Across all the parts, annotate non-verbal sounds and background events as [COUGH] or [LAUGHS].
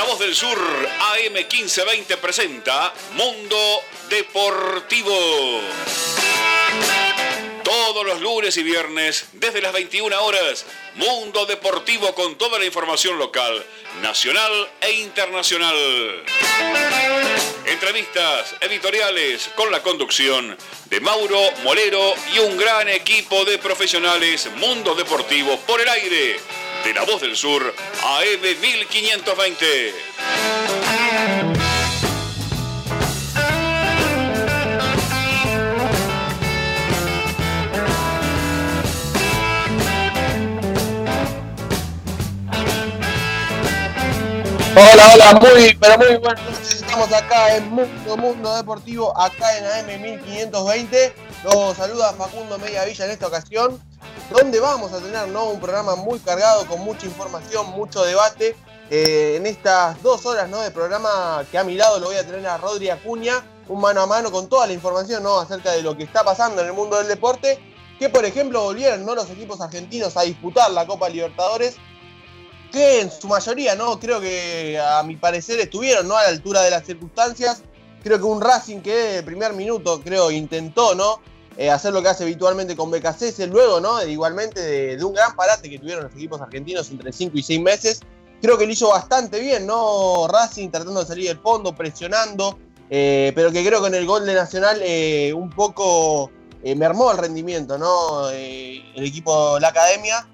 La Voz del Sur AM 1520 presenta Mundo Deportivo. Todos los lunes y viernes, desde las 21 horas, Mundo Deportivo con toda la información local, nacional e internacional. Entrevistas editoriales con la conducción de Mauro Molero y un gran equipo de profesionales Mundo Deportivo por el aire de La Voz del Sur AM 1520. Hola, hola, muy, pero muy buenas. Estamos acá en Mundo, Mundo Deportivo, acá en AM 1520. Nos saluda Facundo Mediavilla en esta ocasión, donde vamos a tener ¿no? un programa muy cargado, con mucha información, mucho debate. Eh, en estas dos horas ¿no? de programa que a mi lado lo voy a tener a Rodri Acuña, un mano a mano con toda la información ¿no? acerca de lo que está pasando en el mundo del deporte. Que por ejemplo volvieron ¿no? los equipos argentinos a disputar la Copa Libertadores que en su mayoría, ¿no? Creo que a mi parecer estuvieron, ¿no? A la altura de las circunstancias. Creo que un Racing que de primer minuto, creo, intentó, ¿no? Eh, hacer lo que hace habitualmente con BKC, luego, ¿no? Igualmente de, un gran parate que tuvieron los equipos argentinos entre 5 y 6 meses. Creo que lo hizo bastante bien, ¿no? Racing tratando de salir del fondo, presionando, eh, pero que creo que en el gol de Nacional eh, un poco mermó el rendimiento, ¿no? el equipo, la academia.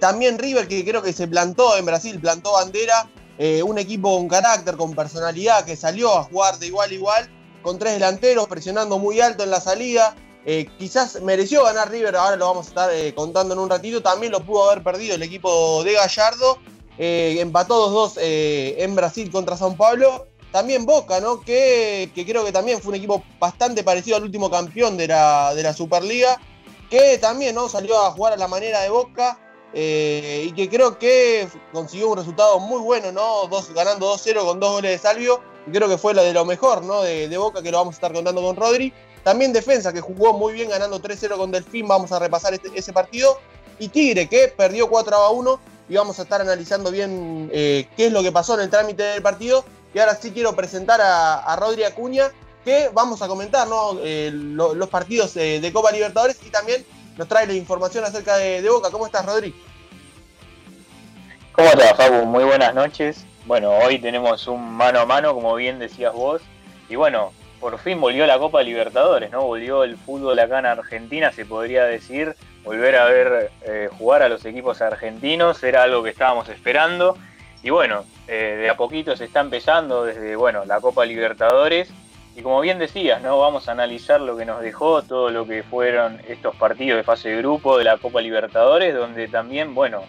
También River, que creo que se plantó en Brasil, plantó bandera. Eh, un equipo con carácter, con personalidad, que salió a jugar de igual a igual, con tres delanteros, presionando muy alto en la salida. Eh, quizás mereció ganar River, ahora lo vamos a estar contando en un ratito. También lo pudo haber perdido el equipo de Gallardo. empató 2-2 en Brasil contra São Paulo. También Boca, ¿no? Que, creo que también fue un equipo bastante parecido al último campeón de la, de la Superliga. Que también ¿no? salió a jugar a la manera de Boca. Eh, y que creo que consiguió un resultado muy bueno, ¿no? Dos, ganando 2-0 con dos goles de Salvio, creo que fue lo de lo mejor, ¿no? De, Boca, que lo vamos a estar contando con Rodri. También Defensa, que jugó muy bien ganando 3-0 con Delfín, vamos a repasar este, ese partido. Y Tigre, que perdió 4-1, y vamos a estar analizando bien eh, qué es lo que pasó en el trámite del partido. Y ahora sí quiero presentar a, Rodri Acuña, que vamos a comentar. Eh, los partidos de Copa Libertadores y también nos trae la información acerca de, Boca. ¿Cómo estás, Rodri? ¿Cómo estás, Fabu? Muy buenas noches. Bueno, hoy tenemos un mano a mano, como bien decías vos. Y bueno, por fin volvió la Copa Libertadores, ¿no? Volvió el fútbol acá en Argentina, se podría decir. Volver a ver eh, jugar a los equipos argentinos era algo que estábamos esperando. Y bueno, eh, de a poquito se está empezando desde, bueno, la Copa Libertadores y como bien decías, ¿no? Vamos a analizar lo que nos dejó, todo lo que fueron estos partidos de fase de grupo de la Copa Libertadores, donde también, bueno,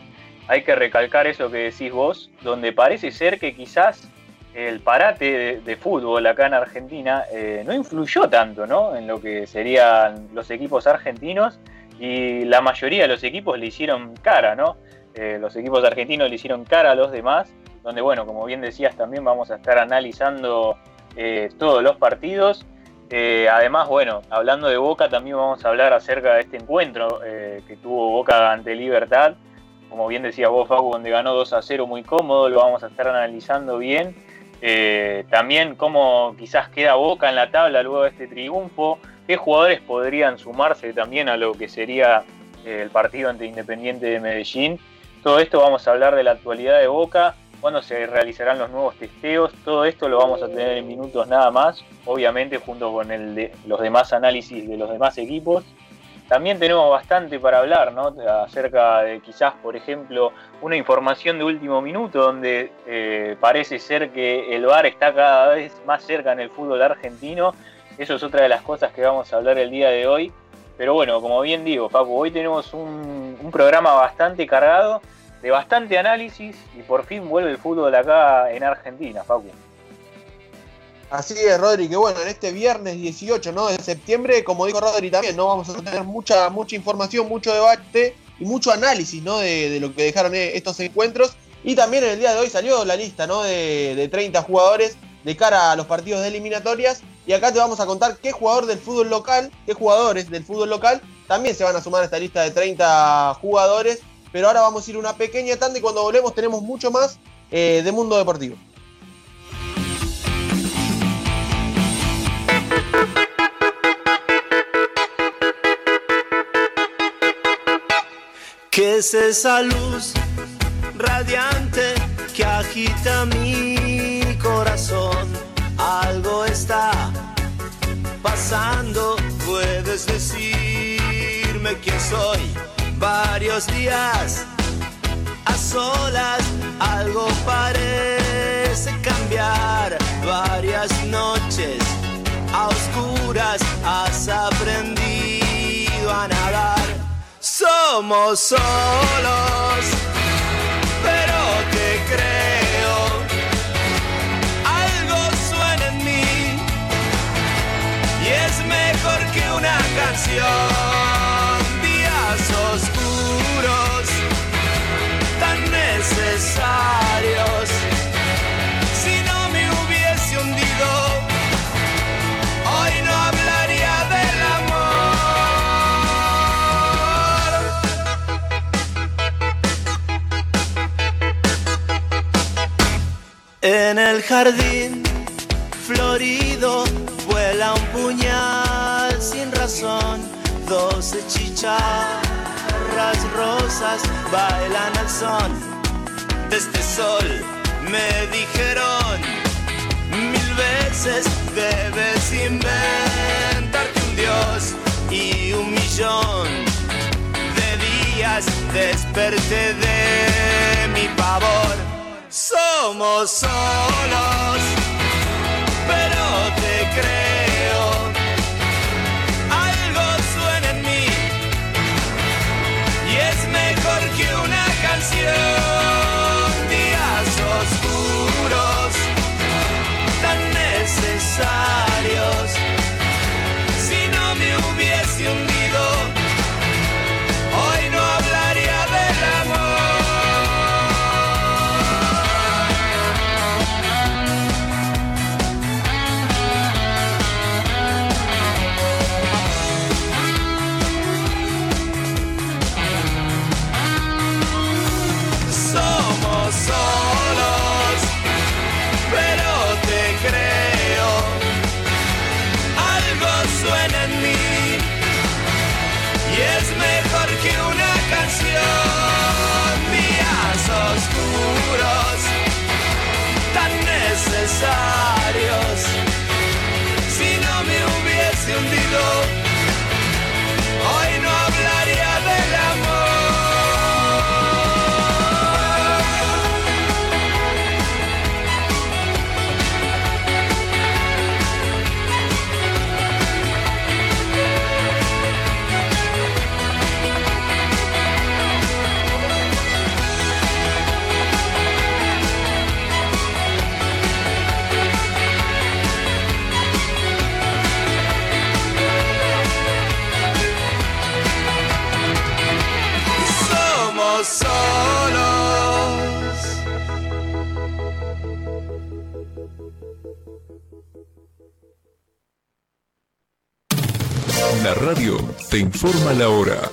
hay que recalcar eso que decís vos, donde parece ser que quizás el parate de, fútbol acá en Argentina eh, no influyó tanto, ¿no? En lo que serían los equipos argentinos y la mayoría de los equipos le hicieron cara, ¿no? Eh, los equipos argentinos le hicieron cara a los demás, donde, bueno, como bien decías, también vamos a estar analizando eh, todos los partidos. Eh, además, bueno, hablando de Boca, también vamos a hablar acerca de este encuentro eh, que tuvo Boca ante Libertad. Como bien decía vos, Facu, donde ganó 2 a 0 muy cómodo, lo vamos a estar analizando bien. también cómo quizás queda Boca en la tabla luego de este triunfo, qué jugadores podrían sumarse también a lo que sería el partido ante Independiente de Medellín. Todo esto vamos a hablar de la actualidad de Boca cuándo se realizarán los nuevos testeos, todo esto lo vamos a tener en minutos nada más, obviamente junto con el de los demás análisis de los demás equipos. También tenemos bastante para hablar, ¿no? Acerca de quizás, por ejemplo, una información de último minuto donde eh, parece ser que el VAR está cada vez más cerca en el fútbol argentino. Eso es otra de las cosas que vamos a hablar el día de hoy. Pero bueno, como bien digo, Paco, hoy tenemos un, un programa bastante cargado de bastante análisis y por fin vuelve el fútbol acá en Argentina, Facu. Así es, Rodri, que bueno, en este viernes 18 ¿no? de septiembre, como dijo Rodri también, ¿no? vamos a tener mucha, mucha información, mucho debate y mucho análisis ¿no? de, lo que dejaron e, estos encuentros. Y también en el día de hoy salió la lista ¿no? de, de 30 jugadores de cara a los partidos de eliminatorias. Y acá te vamos a contar qué jugador del fútbol local, qué jugadores del fútbol local también se van a sumar a esta lista de 30 jugadores pero ahora vamos a ir a una pequeña tanda y cuando volvemos tenemos mucho más eh, de Mundo Deportivo. ¿Qué es esa luz radiante que agita mi corazón? Algo está pasando, puedes decirme quién soy Varios días a solas, algo parece cambiar. Varias noches a oscuras has aprendido a nadar. Somos solos, pero te creo. Algo suena en mí y es mejor que una canción. Si no me hubiese hundido, hoy no hablaría del amor. En el jardín florido vuela un puñal sin razón. Doce chicharras rosas bailan al son de este sol. Me dijeron mil veces debes inventarte un dios y un millón de días desperté de mi pavor. Somos solos, pero te creo. Informa la hora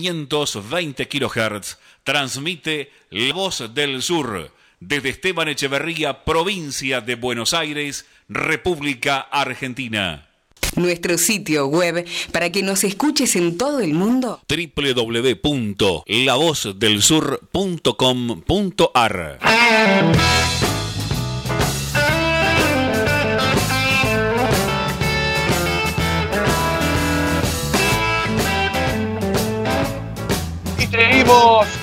520 kHz transmite La Voz del Sur desde Esteban Echeverría, provincia de Buenos Aires, República Argentina. Nuestro sitio web para que nos escuches en todo el mundo. www.lavozdelsur.com.ar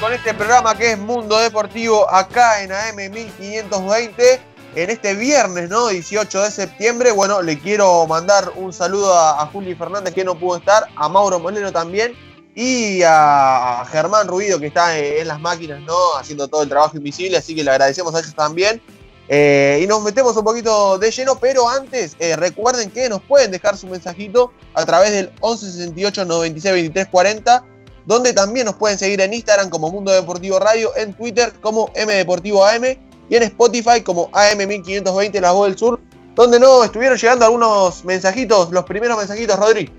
con este programa que es Mundo Deportivo acá en AM 1520 en este viernes, ¿no? 18 de septiembre. Bueno, le quiero mandar un saludo a, Juli Fernández que no pudo estar, a Mauro Molero también y a, Germán Ruido que está en, las máquinas, ¿no? Haciendo todo el trabajo invisible, así que le agradecemos a ellos también. Eh, y nos metemos un poquito de lleno, pero antes eh, recuerden que nos pueden dejar su mensajito a través del 1168 96 23 40 donde también nos pueden seguir en Instagram como Mundo Deportivo Radio, en Twitter como M Deportivo AM y en Spotify como AM1520 La Voz del Sur, donde no estuvieron llegando algunos mensajitos, los primeros mensajitos, Rodri.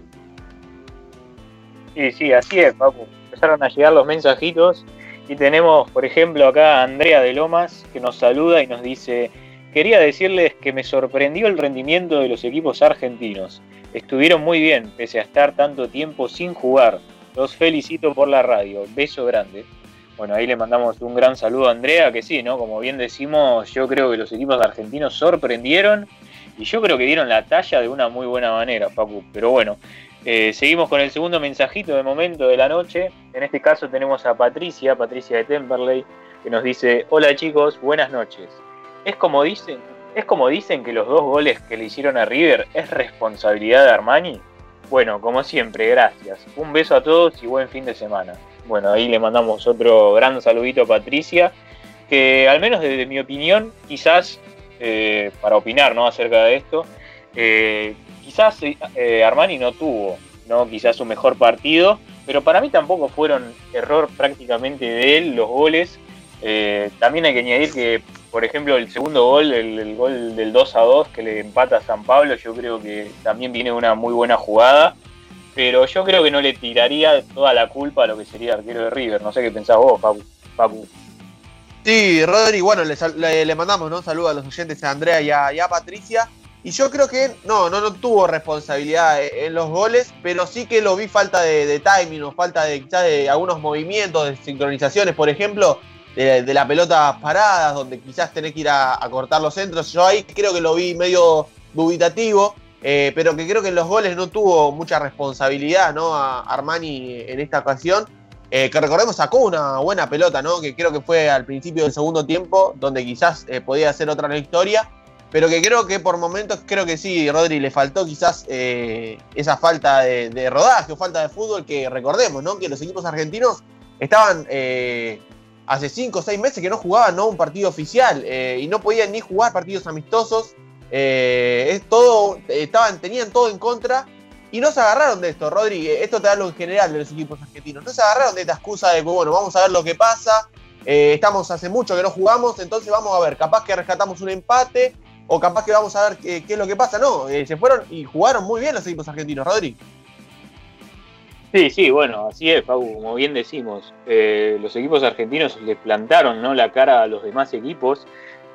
Sí, sí, así es, Papu. Empezaron a llegar los mensajitos y tenemos, por ejemplo, acá a Andrea de Lomas que nos saluda y nos dice, quería decirles que me sorprendió el rendimiento de los equipos argentinos. Estuvieron muy bien, pese a estar tanto tiempo sin jugar. Los felicito por la radio. Beso grande. Bueno, ahí le mandamos un gran saludo a Andrea, que sí, ¿no? Como bien decimos, yo creo que los equipos argentinos sorprendieron y yo creo que dieron la talla de una muy buena manera, Facu. Pero bueno, eh, seguimos con el segundo mensajito de momento de la noche. En este caso tenemos a Patricia, Patricia de Temperley, que nos dice, hola chicos, buenas noches. Es como dicen, es como dicen que los dos goles que le hicieron a River es responsabilidad de Armani. Bueno, como siempre, gracias. Un beso a todos y buen fin de semana. Bueno, ahí le mandamos otro gran saludito a Patricia, que al menos desde mi opinión, quizás eh, para opinar ¿no? acerca de esto, eh, quizás eh, Armani no tuvo, ¿no? Quizás su mejor partido, pero para mí tampoco fueron error prácticamente de él los goles. Eh, también hay que añadir que, por ejemplo, el segundo gol, el, gol del 2 a 2 que le empata a San Pablo, yo creo que también viene una muy buena jugada. Pero yo creo que no le tiraría toda la culpa a lo que sería arquero de River. No sé qué pensás vos, Papu. Sí, Rodri, bueno, le, mandamos ¿no? saludos a los oyentes a Andrea y a Patricia. Y yo creo que no, no, no tuvo responsabilidad en los goles, pero sí que lo vi falta de, timing o falta de quizás de algunos movimientos, de sincronizaciones, por ejemplo, de, la pelota paradas, donde quizás tenés que ir a, cortar los centros. Yo ahí creo que lo vi medio dubitativo, eh, pero que creo que en los goles no tuvo mucha responsabilidad, ¿no? A Armani en esta ocasión. Eh, que recordemos sacó una buena pelota, ¿no? Que creo que fue al principio del segundo tiempo, donde quizás eh, podía hacer otra la historia pero que creo que por momentos, creo que sí, Rodri, le faltó quizás esa falta de, rodaje o falta de fútbol que recordemos, ¿no? Que los equipos argentinos estaban hace 5 o 6 meses que no jugaban ¿no? un partido oficial eh, y no podían ni jugar partidos amistosos. es todo, estaban, tenían todo en contra y no se agarraron de esto, Rodri. Esto te da lo en general de los equipos argentinos. No se agarraron de esta excusa de que, bueno, vamos a ver lo que pasa. estamos hace mucho que no jugamos, entonces vamos a ver, capaz que rescatamos un empate o capaz que vamos a ver qué, es lo que pasa. No, eh, se fueron y jugaron muy bien los equipos argentinos, Rodri. Sí, sí, bueno, así es, Pau, como bien decimos, eh, los equipos argentinos le plantaron ¿no? la cara a los demás equipos,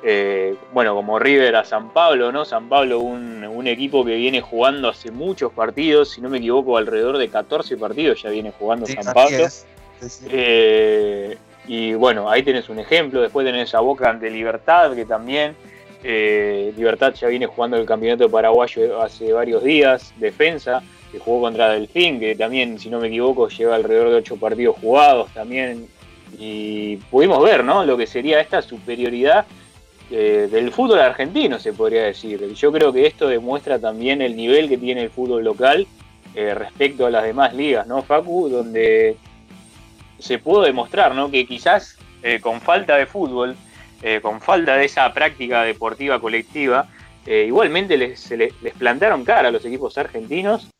eh, bueno, como River a San Pablo, ¿no? San Pablo, un, equipo que viene jugando hace muchos partidos, si no me equivoco, alrededor de 14 partidos ya viene jugando San Pablo. y bueno, ahí tenés un ejemplo, después tenés a Boca ante Libertad, que también eh, Libertad ya viene jugando el campeonato paraguayo hace varios días. Defensa, que jugó contra Delfín, que también, si no me equivoco, lleva alrededor de ocho partidos jugados también. Y pudimos ver ¿no? lo que sería esta superioridad eh, del fútbol argentino, se podría decir. Yo creo que esto demuestra también el nivel que tiene el fútbol local eh, respecto a las demás ligas, ¿no, Facu? Donde se pudo demostrar ¿no? que quizás con falta de fútbol eh, con falta de esa práctica deportiva colectiva, eh, igualmente les, les, plantaron cara a los equipos argentinos,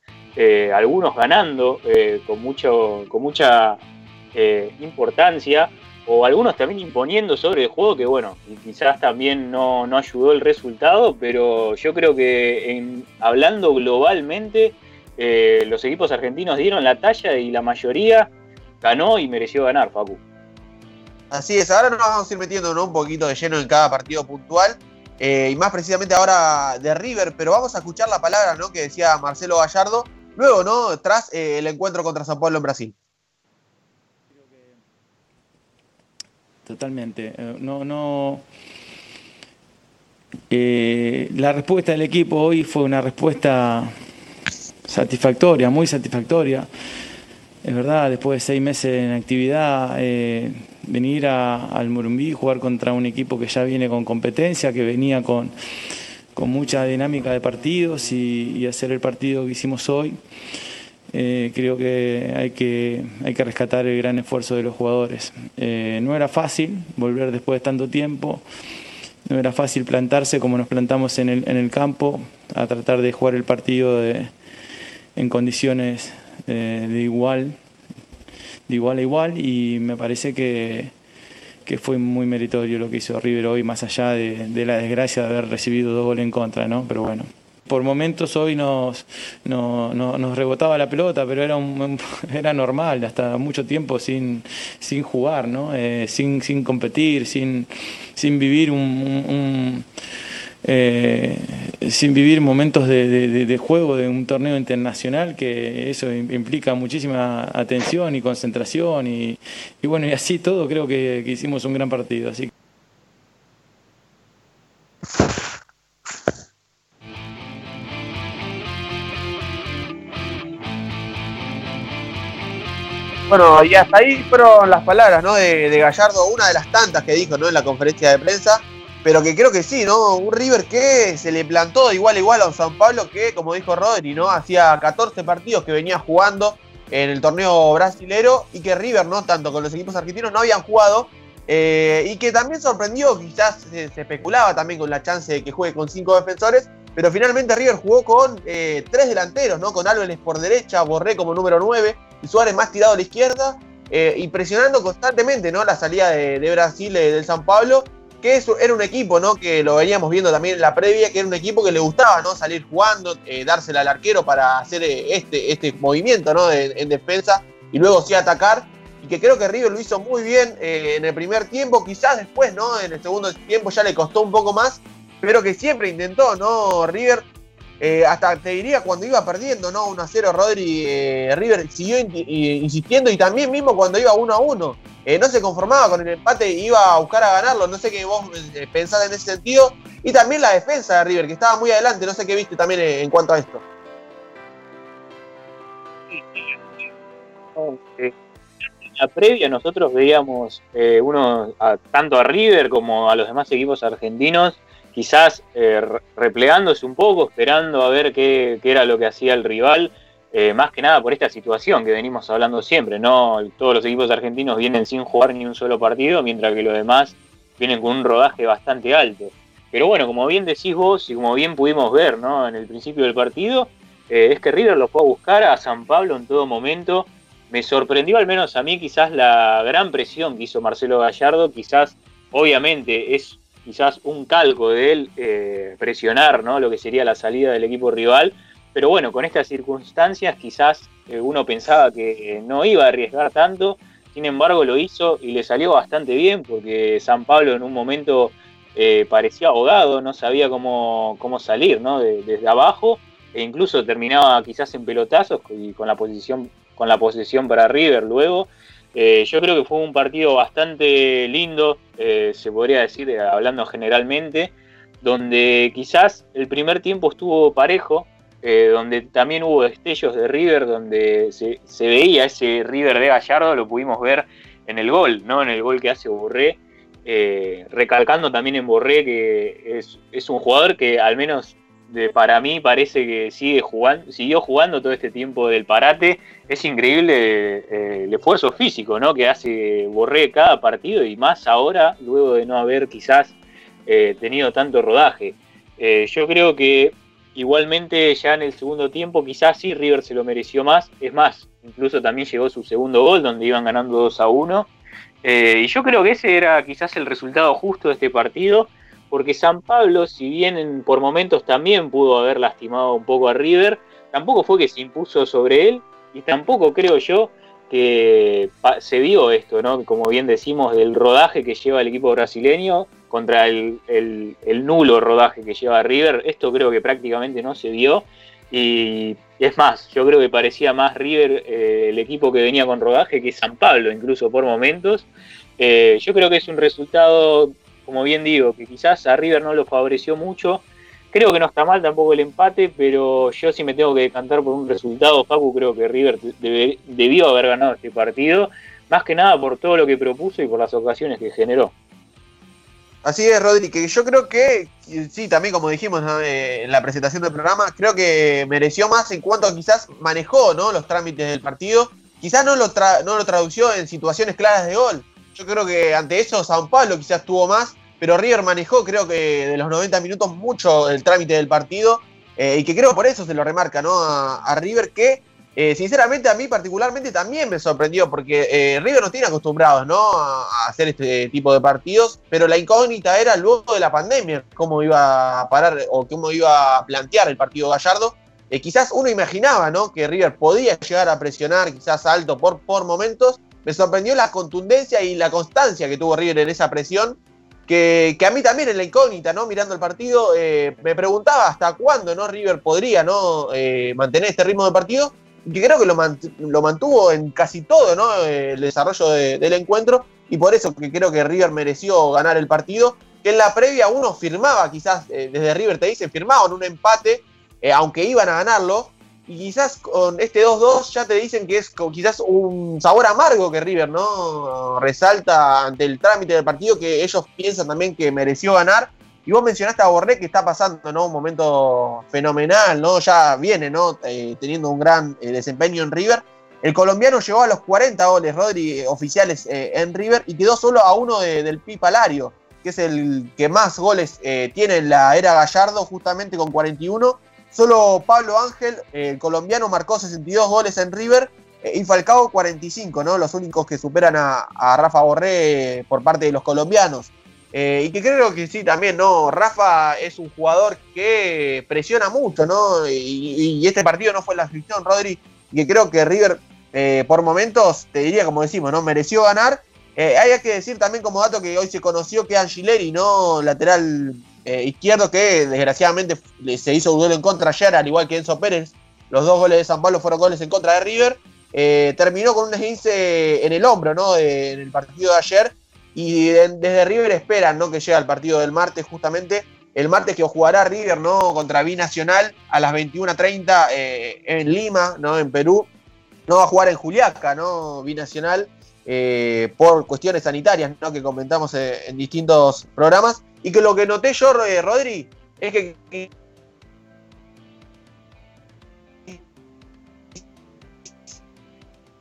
eh, algunos ganando con, mucho, con mucha importancia, o algunos también imponiendo sobre el juego, que bueno, quizás también no, ayudó el resultado, pero yo creo que hablando globalmente, los equipos argentinos dieron la talla y la mayoría ganó y mereció ganar, Facu. Así es, ahora nos vamos a ir metiendo un poquito de lleno en cada partido puntual. Eh, y más precisamente ahora de River, pero vamos a escuchar la palabra ¿no? que decía Marcelo Gallardo, luego, ¿no? Tras eh, el encuentro contra San Pablo en Brasil. Totalmente. Eh, no, no. la respuesta del equipo hoy fue una respuesta satisfactoria, muy satisfactoria. Es verdad, después de seis meses en actividad, venir al Murumbí, jugar contra un equipo que ya viene con competencia, que venía con, con mucha dinámica de partidos y, hacer el partido que hicimos hoy. Eh, creo que hay, que hay que rescatar el gran esfuerzo de los jugadores. Eh, no era fácil volver después de tanto tiempo, no era fácil plantarse como nos plantamos en el, en el campo, a tratar de jugar el partido en condiciones eh, de igual de igual a igual y me parece que, que fue muy meritorio lo que hizo River hoy, más allá de, la desgracia de haber recibido dos goles en contra, ¿no? Pero bueno, por momentos hoy nos, no- no- nos rebotaba la pelota, pero era, un- [LAUGHS] era normal, hasta mucho tiempo sin, sin jugar, ¿no? Eh, sin, sin competir, sin, sin vivir un, eh, sin vivir momentos de, juego de un torneo internacional que eso im- implica muchísima atención y concentración y, y bueno y así todo creo que, hicimos un gran partido así Bueno, y hasta ahí fueron las palabras ¿no? de, de Gallardo, una de las tantas que dijo ¿no? en la conferencia de prensa, pero que creo que sí, ¿no? Un River que se le plantó igual igual a un San Pablo que, como dijo Rodri, ¿no? Hacía 14 partidos que venía jugando en el torneo brasilero y que River, ¿no? Tanto con los equipos argentinos no habían jugado. eh, y que también sorprendió, quizás se, se especulaba también con la chance de que juegue con cinco defensores, pero finalmente River jugó con eh, tres delanteros, ¿no? Con Álvarez por derecha, Borré como número 9 y Suárez más tirado a la izquierda, eh, y presionando constantemente ¿no? la salida de, de Brasil eh, del San Pablo, que eso era un equipo ¿no? que lo veníamos viendo también en la previa, que era un equipo que le gustaba ¿no? salir jugando, eh, dársela al arquero para hacer eh, este, este movimiento ¿no? en, en defensa y luego sí atacar. Y que creo que River lo hizo muy bien eh, en el primer tiempo, quizás después, ¿no? En el segundo tiempo ya le costó un poco más, pero que siempre intentó, ¿no? River eh, hasta te diría cuando iba perdiendo, ¿no? 1 a 0 Rodri, eh, River siguió insistiendo y también mismo cuando iba 1 a 1. eh, no se conformaba con el empate, iba a buscar a ganarlo. No sé qué vos eh, pensás en ese sentido. Y también la defensa de River, que estaba muy adelante. No sé qué viste también en cuanto a esto. La previa nosotros veíamos uno, tanto a River como a los demás equipos argentinos, quizás eh, re- replegándose un poco, esperando a ver qué, qué era lo que hacía el rival, eh, más que nada por esta situación que venimos hablando siempre, ¿no? Todos los equipos argentinos vienen sin jugar ni un solo partido, mientras que los demás vienen con un rodaje bastante alto. Pero bueno, como bien decís vos y como bien pudimos ver, ¿no? En el principio del partido, eh, es que River lo fue a buscar a San Pablo en todo momento. Me sorprendió al menos a mí quizás la gran presión que hizo Marcelo Gallardo, quizás obviamente es quizás un calco de él eh, presionar ¿no? lo que sería la salida del equipo rival, pero bueno, con estas circunstancias quizás eh, uno pensaba que no iba a arriesgar tanto, sin embargo lo hizo y le salió bastante bien porque San Pablo en un momento eh, parecía ahogado, no sabía cómo, cómo salir ¿no? De- desde abajo e incluso terminaba quizás en pelotazos y con la posición con la posesión para River luego. Eh, yo creo que fue un partido bastante lindo, eh, se podría decir, eh, hablando generalmente, donde quizás el primer tiempo estuvo parejo, donde también hubo destellos de River, donde se, veía ese River de Gallardo, lo pudimos ver en el gol, ¿no? En el gol que hace Borré, recalcando también en Borré que es, es un jugador que al menos para mí parece que sigue jugando, siguió jugando todo este tiempo del parate. Es increíble eh, el esfuerzo físico ¿no? que hace Borré cada partido y más ahora, luego de no haber quizás eh, tenido tanto rodaje. Eh, yo creo que igualmente ya en el segundo tiempo quizás sí River se lo mereció más. Es más, incluso también llegó su segundo gol donde iban ganando 2 a 1. Eh, y yo creo que ese era quizás el resultado justo de este partido porque San Pablo, si bien en- por momentos también pudo haber lastimado un poco a River, tampoco fue que se impuso sobre él y tampoco creo yo que se vio esto, ¿no? Como bien decimos, del rodaje que lleva el equipo brasileño contra el, el- el nulo rodaje que lleva River, esto creo que prácticamente no se vio y es más, yo creo que parecía más River eh, el equipo que venía con rodaje que San Pablo, incluso por momentos. Eh, yo creo que es un resultado como bien digo, que quizás a River no lo favoreció mucho. Creo que no está mal tampoco el empate, pero yo si me tengo que decantar por un resultado, Facu, creo que River debió haber ganado este partido, más que nada por todo lo que propuso y por las ocasiones que generó. Así es, Rodri, que yo creo que, sí, también como dijimos. Eh, en la presentación del programa, creo que mereció más en cuanto quizás manejó ¿no? los trámites del partido. Quizás no lo, tra- no lo tradució en situaciones claras de gol. Yo creo que ante eso San Pablo quizás tuvo más, pero River manejó creo que de los 90 minutos mucho el trámite del partido eh, y que creo por eso se lo remarca ¿no? a, River que eh, sinceramente a mí particularmente también me sorprendió porque eh, River no tiene acostumbrados ¿no? A, hacer este tipo de partidos, pero la incógnita era luego de la pandemia cómo iba a parar o cómo iba a plantear el partido Gallardo. Quizás uno imaginaba ¿no? que River podía llegar a presionar quizás alto por, por momentos. Me sorprendió la contundencia y la constancia que tuvo River en esa presión que, a mí también en la incógnita, ¿no? Mirando el partido, me preguntaba hasta cuándo, ¿no? River podría, ¿no? mantener este ritmo de partido que creo que lo, mantuvo en casi todo ¿no? el desarrollo del encuentro y por eso que creo que River mereció ganar el partido, que en la previa uno firmaba, quizás eh, desde River te dicen, firmaban un empate, eh, aunque iban a ganarlo, y quizás con este 2-2 ya te dicen que es quizás un sabor amargo que River no resalta ante el trámite del partido, que ellos piensan también que mereció ganar, y vos mencionaste a Borré que está pasando ¿no? un momento fenomenal, ¿no? Ya viene ¿no? Eh, teniendo un gran eh, desempeño en River. El colombiano llegó a los 40 goles, Rodri, oficiales eh, en River y quedó solo a uno del Pipa Lario, que es el que más goles tiene en la era Gallardo, justamente con 41. Solo Pablo Ángel, el colombiano, marcó 62 goles en River y Falcao 45, ¿no? Los únicos que superan a, Rafa Borré por parte de los colombianos. Eh, y que creo que sí, también, ¿no? Rafa es un jugador que presiona mucho, ¿no? Y, este partido no fue la fricción, Rodri, y que creo que River, eh, por momentos, te diría, como decimos, ¿no? Mereció ganar. Eh, hay que decir también como dato que hoy se conoció que Angileri, ¿no? Lateral izquierdo, que desgraciadamente se hizo un duelo en contra ayer, al igual que Enzo Pérez. Los dos goles de San Pablo fueron goles en contra de River. terminó con un esguince en el hombro, ¿no? en el partido de ayer y desde River esperan ¿no? que llegue al partido del martes, justamente el martes que jugará River ¿no? contra Binacional a las 21.30 eh, en Lima, ¿no? en Perú. No va a jugar en Juliaca, ¿no? Binacional, eh, por cuestiones sanitarias ¿no? que comentamos eh, en distintos programas. Y que lo que noté yo, Rodri, es que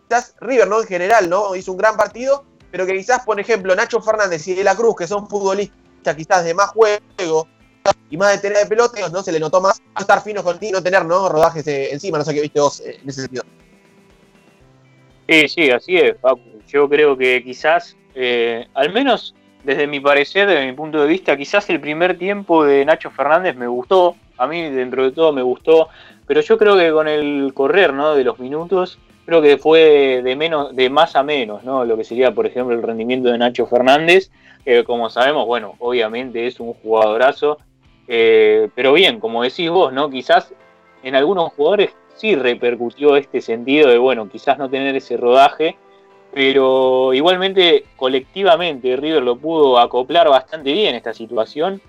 quizás River, ¿no? En general, ¿no? Hizo un gran partido, pero que quizás, por ejemplo, Nacho Fernández y De la Cruz, que son futbolistas quizás de más juego y más de tener de pelota, no se le notó más estar finos con ti, no tener ¿no? rodajes eh, encima, no sé qué viste vos eh, en ese sentido. Sí, sí, así es, Yo creo que quizás, eh, al menos desde mi parecer, desde mi punto de vista, quizás el primer tiempo de Nacho Fernández me gustó, a mí dentro de todo me gustó, pero yo creo que con el correr ¿no? de los minutos creo que fue de menos, de más a menos, ¿no? Lo que sería, por ejemplo, el rendimiento de Nacho Fernández, que como sabemos, bueno, obviamente es un jugadorazo, eh, pero bien, como decís vos, ¿no? Quizás en algunos jugadores sí repercutió este sentido de, bueno, quizás no tener ese rodaje, pero igualmente colectivamente River lo pudo acoplar bastante bien esta situación.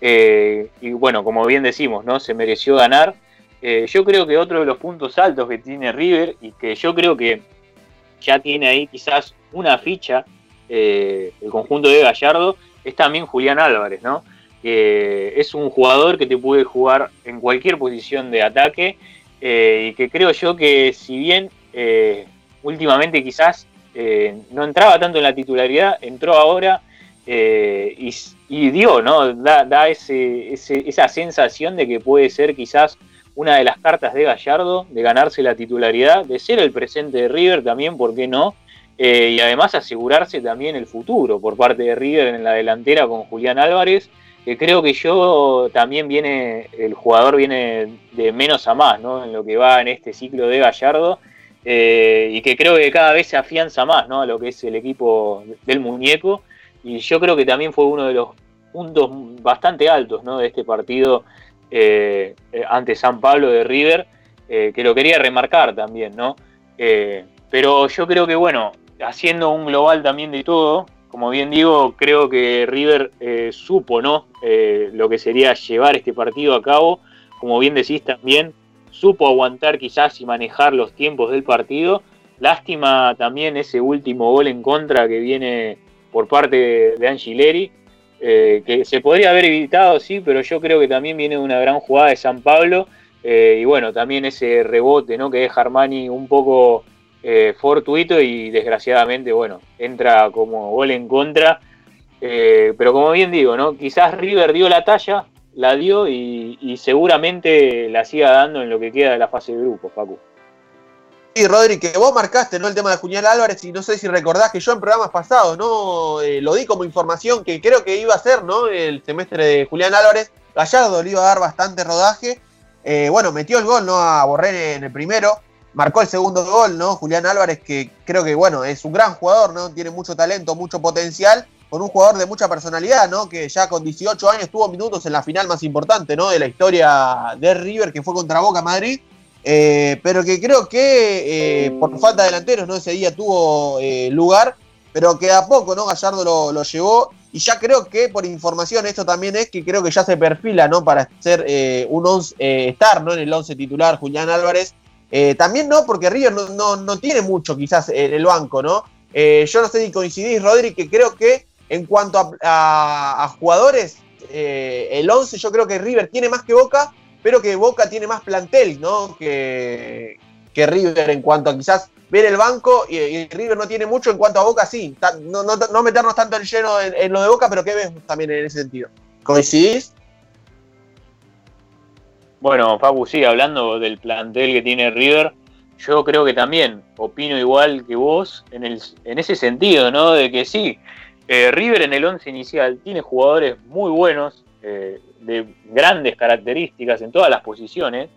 Eh, y bueno, como bien decimos, ¿no? Se mereció ganar. Eh, yo creo que otro de los puntos altos que tiene River y que yo creo que ya tiene ahí quizás una ficha eh, el conjunto de Gallardo es también Julián Álvarez, ¿no? es un jugador que te puede jugar en cualquier posición de ataque eh, y que creo yo que si bien últimamente quizás no entraba tanto en la titularidad, entró ahora y, dio, ¿no? Da, esa sensación de que puede ser quizás una de las cartas de Gallardo, de ganarse la titularidad, de ser el presente de River también, ¿por qué no? Eh, y además asegurarse también el futuro por parte de River en la delantera con Julián Álvarez, que creo que yo también viene, el jugador viene de menos a más, ¿no? En lo que va en este ciclo de Gallardo, eh, y que creo que cada vez se afianza más, ¿no? A lo que es el equipo del muñeco, y yo creo que también fue uno de los puntos bastante altos, ¿no? De este partido eh, eh, ante San Pablo de River, que lo quería remarcar también, ¿no? pero yo creo que, bueno, haciendo un global también de todo, como bien digo, creo que River supo, ¿no? lo que sería llevar este partido a cabo, como bien decís también, supo aguantar quizás y manejar los tiempos del partido. Lástima también ese último gol en contra que viene por parte de Angileri, eh, que se podría haber evitado, sí, pero yo creo que también viene una gran jugada de San Pablo. Eh, y bueno, también ese rebote ¿no? que deja Armani un poco eh, fortuito y desgraciadamente, bueno, entra como gol en contra. pero como bien digo, ¿no? quizás River dio la talla, la dio y, seguramente la siga dando en lo que queda de la fase de grupos, Paco. Sí, Rodri, que vos marcaste ¿no? el tema de Julián Álvarez y no sé si recordás que yo en programas pasados no eh, lo di como información que creo que iba a ser ¿no? el semestre de Julián Álvarez. Gallardo le iba a dar bastante rodaje. Eh, bueno, metió el gol ¿no? a Borré en el primero, marcó el segundo gol, ¿no? Julián Álvarez, que creo que bueno, es un gran jugador, ¿no? Tiene mucho talento, mucho potencial, con un jugador de mucha personalidad, ¿no? Que ya con 18 años tuvo minutos en la final más importante, ¿no? De la historia de River, que fue contra Boca Madrid. Eh, pero que creo que eh, por falta de delanteros, ¿no? Ese día tuvo eh, lugar, pero que a poco, ¿no? Gallardo lo, llevó. Y ya creo que, por información, esto también es que creo que ya se perfila, ¿no? Para ser un once, estar, ¿no? En el 11 titular, Julián Álvarez. también no, porque River no, tiene mucho quizás el banco, ¿no? yo no sé si coincidís, Rodri, que creo que en cuanto a, jugadores, el 11 yo creo que River tiene más que Boca, pero que Boca tiene más plantel, ¿no? Que, que River en cuanto a quizás ver el banco y, River no tiene mucho en cuanto a Boca, sí. No, no, meternos tanto en lleno en, lo de Boca, pero ¿qué ves también en ese sentido? ¿Coincidís? Bueno, Fabu, sí, hablando del plantel que tiene River, yo creo que también opino igual que vos en, el, en ese sentido, ¿no? De que sí, eh, River en el 11 inicial tiene jugadores muy buenos, eh, de grandes características en todas las posiciones.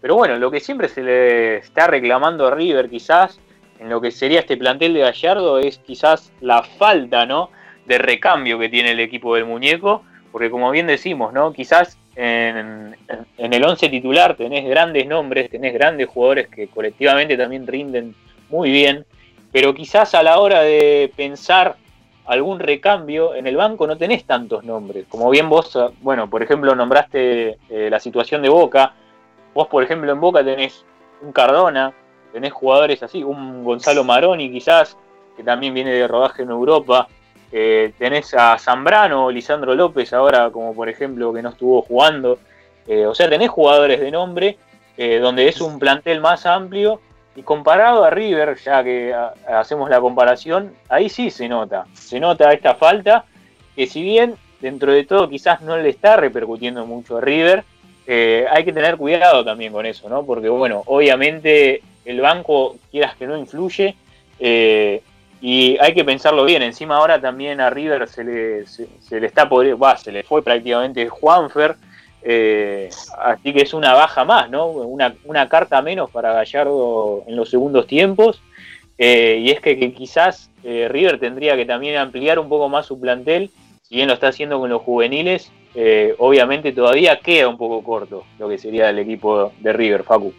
Pero bueno, lo que siempre se le está reclamando a River quizás en lo que sería este plantel de Gallardo es quizás la falta ¿no? de recambio que tiene el equipo del muñeco, porque como bien decimos, ¿no? quizás en, en el 11 titular tenés grandes nombres, tenés grandes jugadores que colectivamente también rinden muy bien, pero quizás a la hora de pensar algún recambio, en el banco no tenés tantos nombres. Como bien vos, bueno, por ejemplo, nombraste eh, la situación de Boca. Vos, por ejemplo, en Boca tenés un Cardona, tenés jugadores así, un Gonzalo Maroni quizás, que también viene de rodaje en Europa. Eh, tenés a Zambrano Lisandro López ahora, como por ejemplo, que no estuvo jugando. Eh, o sea, tenés jugadores de nombre, donde es un plantel más amplio y comparado a River, ya que hacemos la comparación, ahí sí se nota. Se nota esta falta, que si bien dentro de todo quizás no le está repercutiendo mucho a River, eh, hay que tener cuidado también con eso, ¿no? Porque bueno, obviamente el banco, quieras que no, influye. Eh, y hay que pensarlo bien. Encima ahora también a River se le, se, le está va, se le fue prácticamente Juanfer. Eh, así que es una baja más, ¿no? Una, carta menos para Gallardo en los segundos tiempos. Eh, y es que, quizás eh, River tendría que también ampliar un poco más su plantel, si bien lo está haciendo con los juveniles, obviamente todavía queda un poco corto lo que sería el equipo de River, Facu.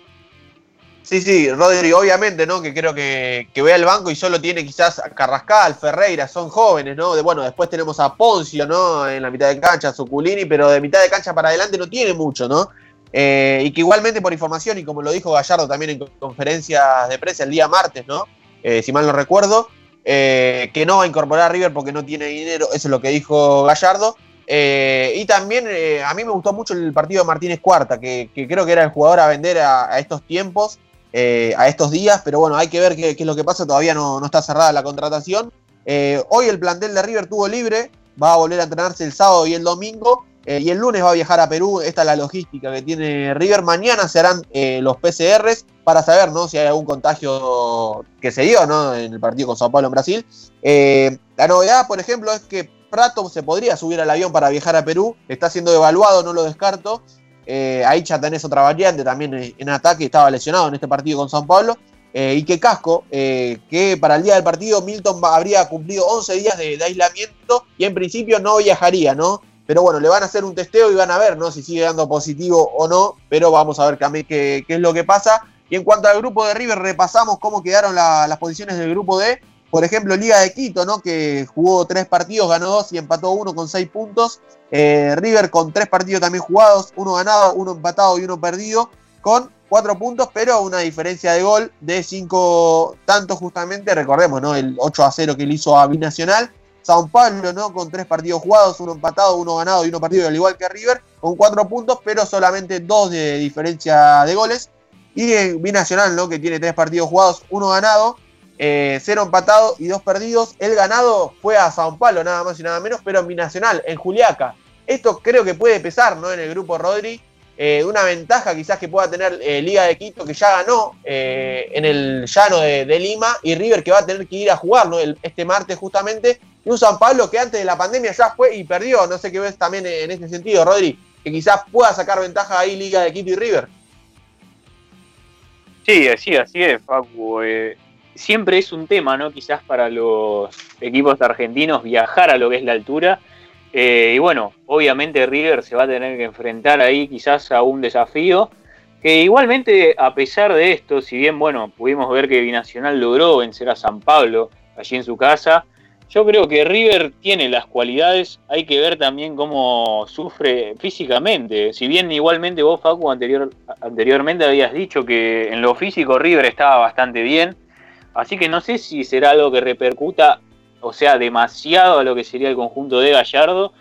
Sí, sí, Rodri, obviamente, ¿no? Que creo que, que vea el banco y solo tiene quizás a Carrascal, Ferreira, son jóvenes, ¿no? De, bueno, después tenemos a Poncio, ¿no? En la mitad de cancha, Zuculini, pero de mitad de cancha para adelante no tiene mucho, ¿no? Eh, y que igualmente por información, y como lo dijo Gallardo también en conferencias de prensa el día martes, ¿no? Eh, si mal no recuerdo, eh, que no va a incorporar a River porque no tiene dinero, eso es lo que dijo Gallardo. y también a mí me gustó mucho el partido de Martínez Cuarta, que, creo que era el jugador a vender a estos tiempos. Eh, a estos días, pero bueno, hay que ver qué, es lo que pasa, todavía no, está cerrada la contratación. Eh, hoy el plantel de River tuvo libre, va a volver a entrenarse el sábado y el domingo, eh, y el lunes va a viajar a Perú, esta es la logística que tiene River, mañana se harán los PCRs para saber ¿no? si hay algún contagio que se dio ¿no? en el partido con Sao Paulo en Brasil. la novedad, por ejemplo, es que Prato se podría subir al avión para viajar a Perú, está siendo evaluado, no lo descarto, eh, ahí ya tenés otra variante también en ataque, estaba lesionado en este partido con San Pablo. Eh, y que Casco, eh, que para el día del partido Milton habría cumplido 11 días de, aislamiento y en principio no viajaría, ¿no? Pero bueno, le van a hacer un testeo y van a ver, ¿no? Si sigue dando positivo o no, pero vamos a ver qué, qué, es lo que pasa. Y en cuanto al grupo de River, repasamos cómo quedaron las posiciones del grupo D. Por ejemplo, Liga de Quito, ¿no? Que jugó tres partidos, ganó dos y empató uno con seis puntos. Eh, River con tres partidos también jugados, uno ganado, uno empatado y uno perdido, con cuatro puntos, pero una diferencia de gol de cinco tantos justamente, recordemos, ¿no? El 8 a 0 que le hizo a Binacional. Sao Paulo, ¿no? Con tres partidos jugados, uno empatado, uno ganado y uno perdido, al igual que River, con cuatro puntos, pero solamente dos de diferencia de goles. Y Binacional, ¿no? Que tiene tres partidos jugados, uno ganado eh, cero empatado y dos perdidos. El ganado fue a Sao Paulo, nada más y nada menos, pero en Binacional, en Juliaca. Esto creo que puede pesar ¿no? en el grupo Rodri. eh, una ventaja quizás que pueda tener eh, Liga de Quito, que ya ganó eh, en el llano de, Lima, y River que va a tener que ir a jugar este martes justamente, y un San Pablo que antes de la pandemia ya fue y perdió, no sé qué ves también en este sentido, Rodri, que quizás pueda sacar ventaja ahí Liga de Quito y River. Sí, así, así es, Facu. Siempre es un tema, ¿no? Quizás para los equipos argentinos viajar a lo que es la altura eh, y bueno, obviamente River se va a tener que enfrentar ahí quizás a un desafío que igualmente a pesar de esto, si bien bueno, pudimos ver que Binacional logró vencer a San Pablo allí en su casa, yo creo que River tiene las cualidades, hay que ver también cómo sufre físicamente. Si bien igualmente vos, Facu, anterior, anteriormente habías dicho que en lo físico River estaba bastante bien, así que no sé si será algo que repercuta o sea, demasiado a lo que sería el conjunto de Gallardo.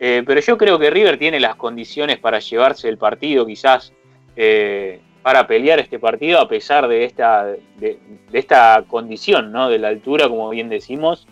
Eh, pero yo creo que River tiene las condiciones para llevarse el partido, quizás eh, para pelear este partido, a pesar de esta, de, esta condición ¿no? de la altura, como bien decimos.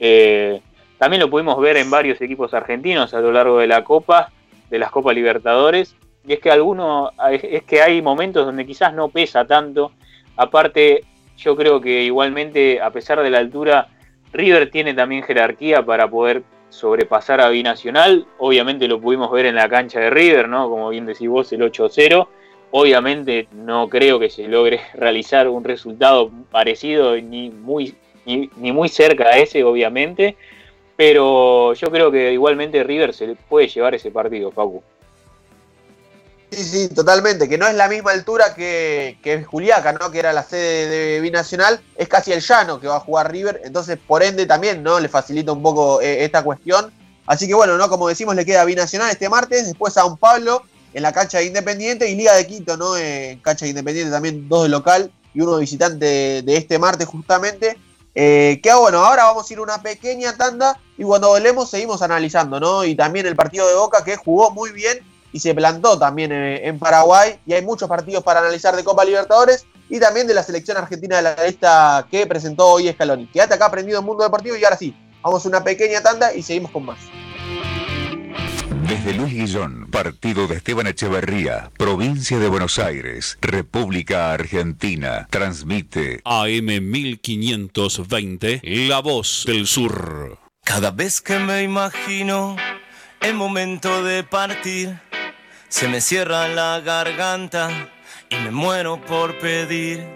Eh, también lo pudimos ver en varios equipos argentinos a lo largo de la Copa, de las Copas Libertadores. Y es que alguno, es que hay momentos donde quizás no pesa tanto. Aparte, yo creo que igualmente, a pesar de la altura, River tiene también jerarquía para poder sobrepasar a Binacional. Obviamente lo pudimos ver en la cancha de River, ¿no? Como bien decís vos, el 8-0. Obviamente no creo que se logre [LAUGHS] realizar un resultado parecido ni muy, ni, muy cerca a ese, obviamente. Pero yo creo que igualmente River se puede llevar ese partido, Facu. Sí, sí, totalmente, que no es la misma altura que, que Juliaca, ¿no? Que era la sede de Binacional, es casi el llano que va a jugar River, entonces por ende también, ¿no? Le facilita un poco eh, esta cuestión. Así que bueno, ¿no? Como decimos, le queda Binacional este martes, después San Pablo en la cancha de Independiente y Liga de Quito, ¿no? En cancha de Independiente también dos de local y uno de visitante de, este martes justamente. Eh, que bueno, ahora vamos a ir una pequeña tanda y cuando volvemos seguimos analizando, ¿no? Y también el partido de Boca que jugó muy bien y se plantó también en, Paraguay. Y hay muchos partidos para analizar de Copa Libertadores y también de la selección argentina de la lista que presentó hoy Scaloni. Quédate acá aprendido en Mundo Deportivo y ahora sí, vamos a una pequeña tanda y seguimos con más. Desde Luis Guillón, partido de Esteban Echeverría, provincia de Buenos Aires, República Argentina, transmite AM 1520, La Voz del Sur. Cada vez que me imagino el momento de partir, se me cierra la garganta y me muero por pedir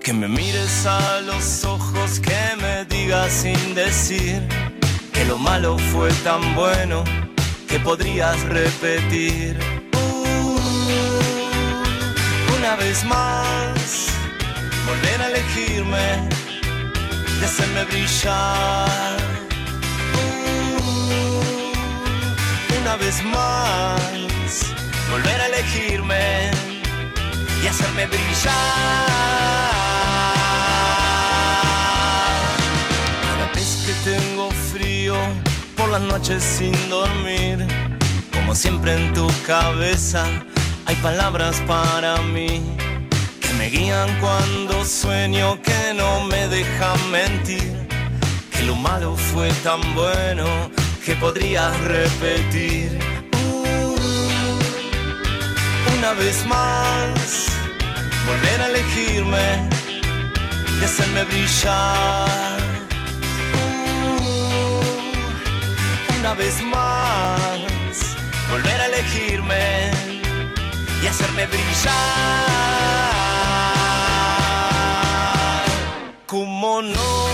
que me mires a los ojos, que me digas sin decir que lo malo fue tan bueno que podrías repetir. Una vez más, volver a elegirme y hacerme brillar. Una vez más volver a elegirme y hacerme brillar. Cada vez que tengo frío por las noches sin dormir, como siempre en tu cabeza hay palabras para mí que me guían cuando sueño, que no me dejan mentir, que lo malo fue tan bueno que podrías repetir una vez más, volver a elegirme y hacerme brillar. Uh, una vez más, volver a elegirme y hacerme brillar. ¿Cómo no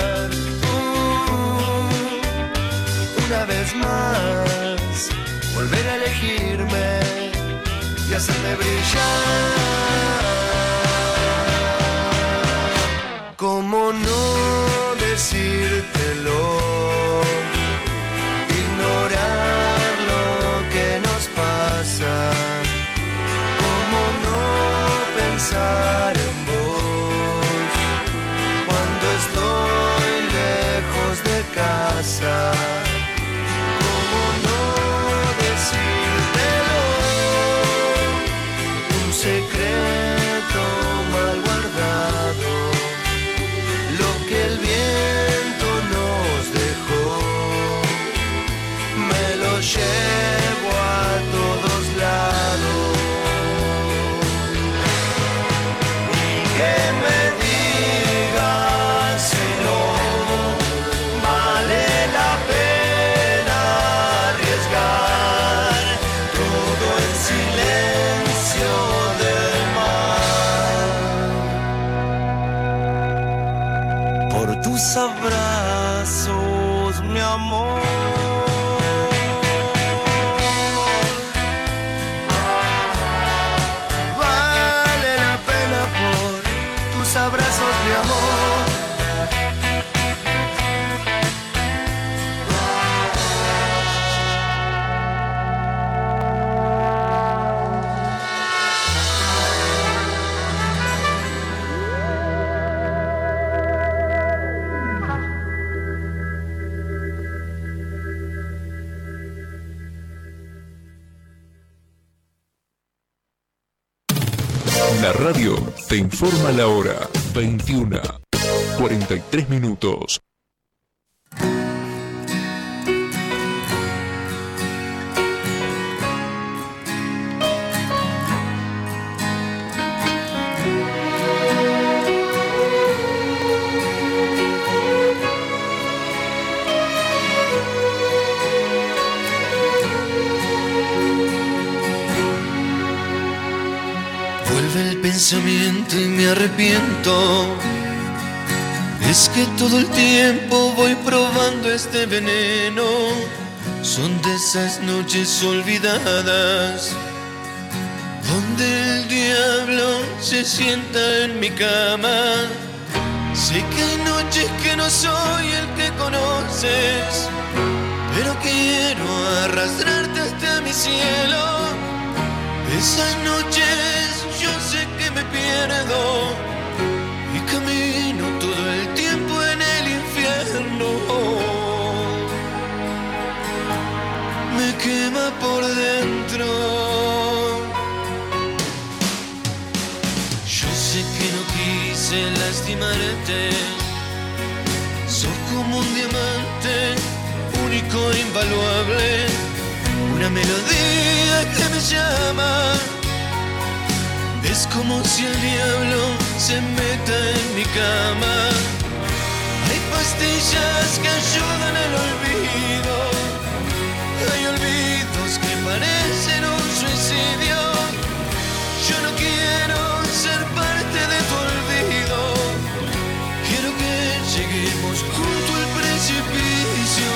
Volver a elegirme y hacerme brillar. ¿Cómo no informa la hora 21. 43 minutos. Pensamiento y me arrepiento. Es que todo el tiempo voy probando este veneno. Son de esas noches olvidadas. Donde el diablo se sienta en mi cama. Sé que hay noches que no soy el que conoces. Pero quiero arrastrarte hasta mi cielo. Esas noches y camino todo el tiempo en el infierno. Me quema por dentro. Yo sé que no quise lastimarte. Sos como un diamante único e invaluable. Una melodía que me llama. Es como si el diablo se meta en mi cama. Hay pastillas que ayudan al olvido. Hay olvidos que parecen un suicidio. Yo no quiero ser parte de tu olvido. Quiero que lleguemos junto al precipicio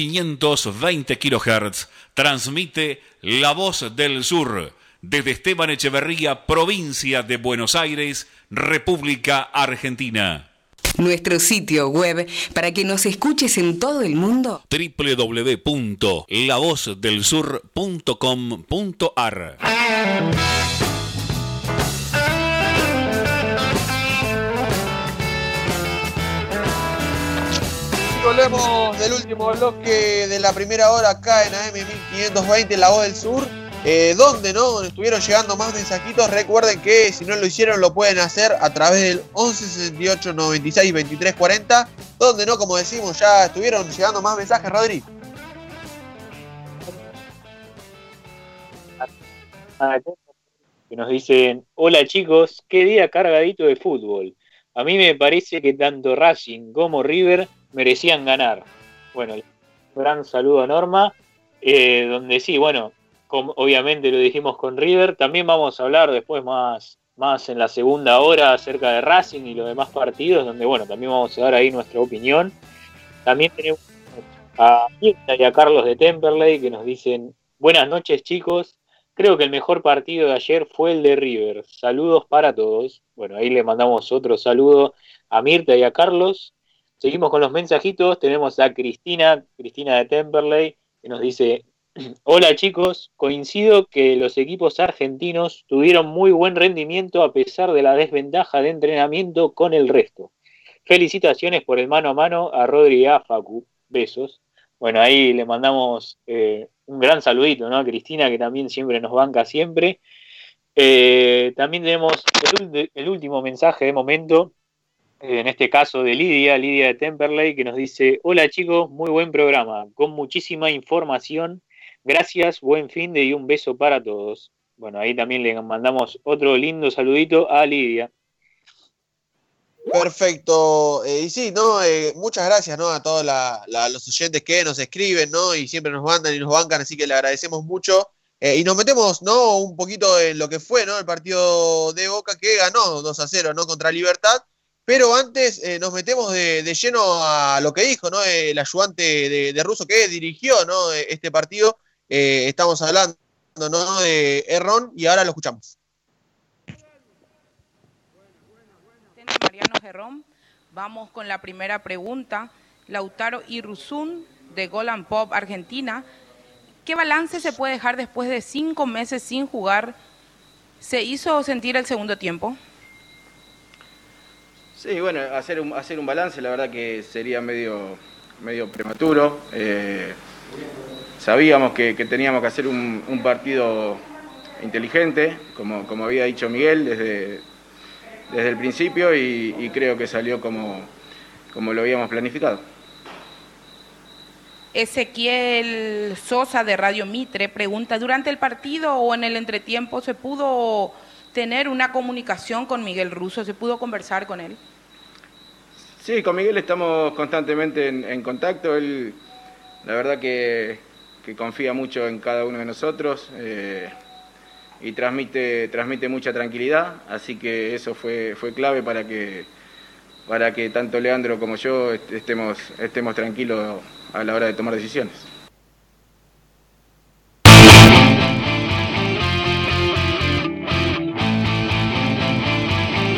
520 kHz, transmite La Voz del Sur desde Esteban Echeverría, provincia de Buenos Aires, República Argentina. Nuestro sitio web para que nos escuches en todo el mundo. www.lavozdelsur.com.ar Volvemos del último bloque de la primera hora acá en AM 1520 La Voz del Sur. Eh, donde no donde estuvieron llegando más mensajitos. Recuerden que si no lo hicieron lo pueden hacer a través del 11 68 96 23 40 donde no como decimos ya estuvieron llegando más mensajes Rodri. Que nos dicen hola chicos qué día cargadito de fútbol. A mí me parece que tanto Racing como River merecían ganar bueno un gran saludo a Norma eh, donde sí bueno obviamente lo dijimos con River. También vamos a hablar después más, más en la segunda hora acerca de Racing y los demás partidos, donde bueno, también vamos a dar ahí nuestra opinión. También tenemos a Mirta y a Carlos de Temperley que nos dicen, buenas noches chicos, creo que el mejor partido de ayer fue el de River. Saludos para todos. Bueno, ahí le mandamos otro saludo a Mirta y a Carlos. Seguimos con los mensajitos. Tenemos a Cristina, Cristina de Temperley, que nos dice, [CLEARS THROAT] Hola chicos, coincido que los equipos argentinos tuvieron muy buen rendimiento a pesar de la desventaja de entrenamiento con el resto. Felicitaciones por el mano a mano a Rodri y Facu. Besos. Bueno, ahí le mandamos eh, un gran saludito ¿no? a Cristina, que también siempre nos banca siempre. Eh, también tenemos el, último mensaje de momento, en este caso de Lidia, Lidia de Temperley, que nos dice, hola chicos, muy buen programa, con muchísima información Gracias, buen fin de y un beso para todos. Bueno, ahí también le mandamos otro lindo saludito a Lidia. Perfecto. Eh, y sí, ¿no? Eh, muchas gracias, ¿no? A todos los oyentes que nos escriben, ¿no? Y siempre nos mandan y nos bancan, así que le agradecemos mucho. Eh, y nos metemos, ¿no? Un poquito en lo que fue, ¿no? El partido de Boca que ganó 2 a 0, ¿no? Contra Libertad. Pero antes nos metemos de, lleno a lo que dijo, ¿no? El ayudante de, de Russo que dirigió, ¿no? Este partido eh, estamos hablando de Errón y ahora lo escuchamos. Mariano Gerrón. Vamos con la primera pregunta. Lautaro Iruzun de Golan Pop Argentina. ¿Qué balance se puede dejar después de cinco meses sin jugar? ¿Se hizo sentir el segundo tiempo? Sí, bueno, hacer un, hacer un balance la verdad que sería medio, medio prematuro. Eh, Sabíamos que, teníamos que hacer un, partido inteligente, como, como, había dicho Miguel desde, desde el principio, y, creo que salió como, como lo habíamos planificado. Ezequiel Sosa de Radio Mitre pregunta, ¿durante el partido o en el entretiempo se pudo tener una comunicación con Miguel Russo? ¿Se pudo conversar con él? Sí, con Miguel estamos constantemente en, contacto. Él, la verdad que que confía mucho en cada uno de nosotros eh, y transmite, transmite mucha tranquilidad, así que eso fue, fue clave para que, para que tanto Leandro como yo estemos, estemos tranquilos a la hora de tomar decisiones.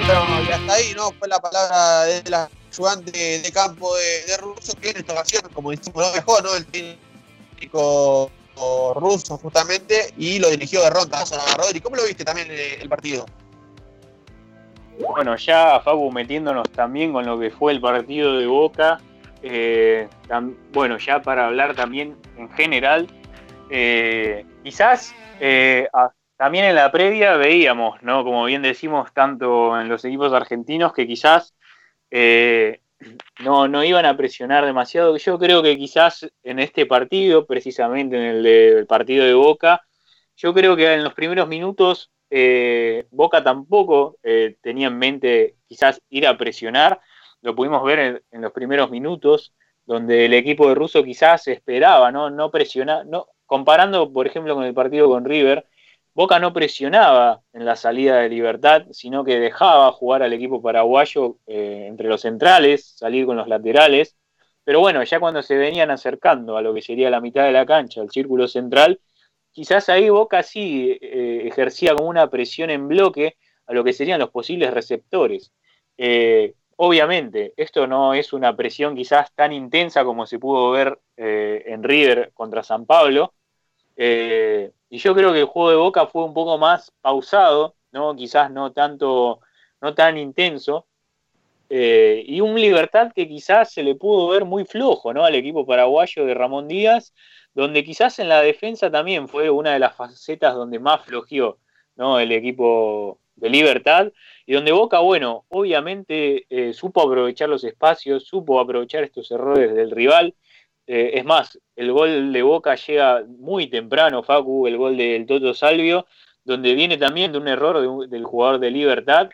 Bueno, y hasta ahí, ¿no? Fue la palabra de la ayudante de campo de, de Russo, que en esta ocasión, como decimos, lo dejó, ¿no? El ruso justamente y lo dirigió de ronda. Rodri, ¿cómo lo viste también eh, el partido? Bueno, ya Fabu metiéndonos también con lo que fue el partido de Boca, eh, bueno, ya para hablar también en general, eh, quizás también en la previa veíamos, ¿no? Como bien decimos, tanto en los equipos argentinos que quizás no, no iban a presionar demasiado. Yo creo que quizás en este partido, precisamente en el, partido de Boca, yo creo que en los primeros minutos eh, Boca tampoco eh, tenía en mente quizás ir a presionar. Lo pudimos ver en, los primeros minutos, donde el equipo de Russo quizás esperaba, ¿no? No presionar, no, comparando, por ejemplo, con el partido con River, Boca no presionaba en la salida de Libertad, sino que dejaba jugar al equipo paraguayo eh, entre los centrales, salir con los laterales. pero bueno, ya cuando se venían acercando a lo que sería la mitad de la cancha, el círculo central, quizás ahí Boca sí eh, ejercía como una presión en bloque a lo que serían los posibles receptores. Eh, obviamente, esto no es una presión quizás tan intensa como se pudo ver en River contra San Pablo. Y yo creo que el juego de Boca fue un poco más pausado, ¿no? quizás no tanto, no tan intenso, eh, y un Libertad que quizás se le pudo ver muy flojo ¿no? al equipo paraguayo de Ramón Díaz, donde quizás en la defensa también fue una de las facetas donde más flojeó ¿no? el equipo de Libertad, y donde Boca, bueno, obviamente eh, supo aprovechar los espacios, supo aprovechar estos errores del rival. Eh, es más, el gol de Boca llega muy temprano, Facu, el gol del Toto Salvio, donde viene también de un error del jugador de Libertad,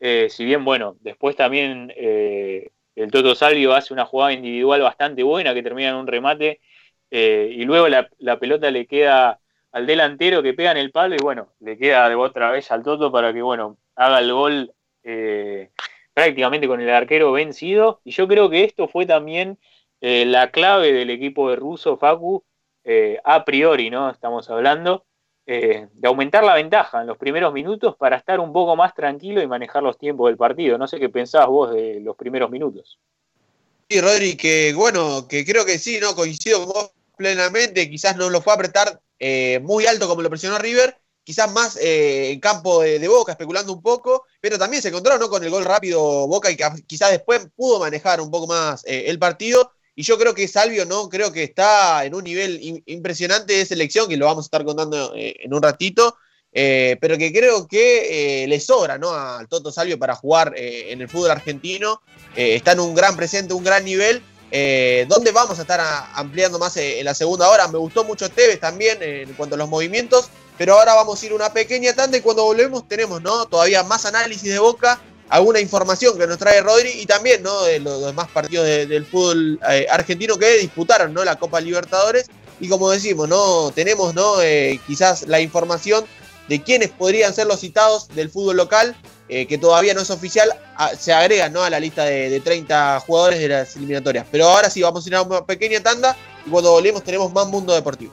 eh, si bien, bueno, después también eh, el Toto Salvio hace una jugada individual bastante buena que termina en un remate y luego la, pelota le queda al delantero que pega en el palo y bueno, le queda otra vez al Toto para que, bueno, haga el gol prácticamente con el arquero vencido. Y yo creo que esto fue también la clave del equipo de Russo, Facu, a priori, ¿no? Estamos hablando. Eh, de aumentar la ventaja en los primeros minutos para estar un poco más tranquilo y manejar los tiempos del partido. No sé qué pensabas vos de los primeros minutos. Sí, Rodri, que bueno, que creo que sí, no coincido con vos plenamente. Quizás no lo fue a apretar eh, muy alto como lo presionó River, quizás más eh, en campo de, Boca, especulando un poco, pero también se encontró ¿no? con el gol rápido Boca y quizás después pudo manejar un poco más el partido. Y yo creo que Salvio no, creo que está en un nivel impresionante de selección, que lo vamos a estar contando eh, en un ratito, eh, pero que creo que eh, le sobra ¿no? al Toto Salvio para jugar en el fútbol argentino. está en un gran presente, un gran nivel. donde vamos a estar ampliando más en la segunda hora. Me gustó mucho Tevez también en cuanto a los movimientos, pero ahora vamos a ir una pequeña tanda y cuando volvemos tenemos ¿no? todavía más análisis de Boca alguna información que nos trae Rodri y también ¿no? de los demás partidos del fútbol eh, argentino que disputaron la Copa Libertadores. Y como decimos, no tenemos ¿no? Eh, quizás la información de quiénes podrían ser los citados del fútbol local, eh, que todavía no es oficial, se agregan ¿no? a la lista de, de, 30 jugadores de las eliminatorias. Pero ahora sí, vamos a ir a una pequeña tanda y cuando volvemos tenemos más mundo deportivo.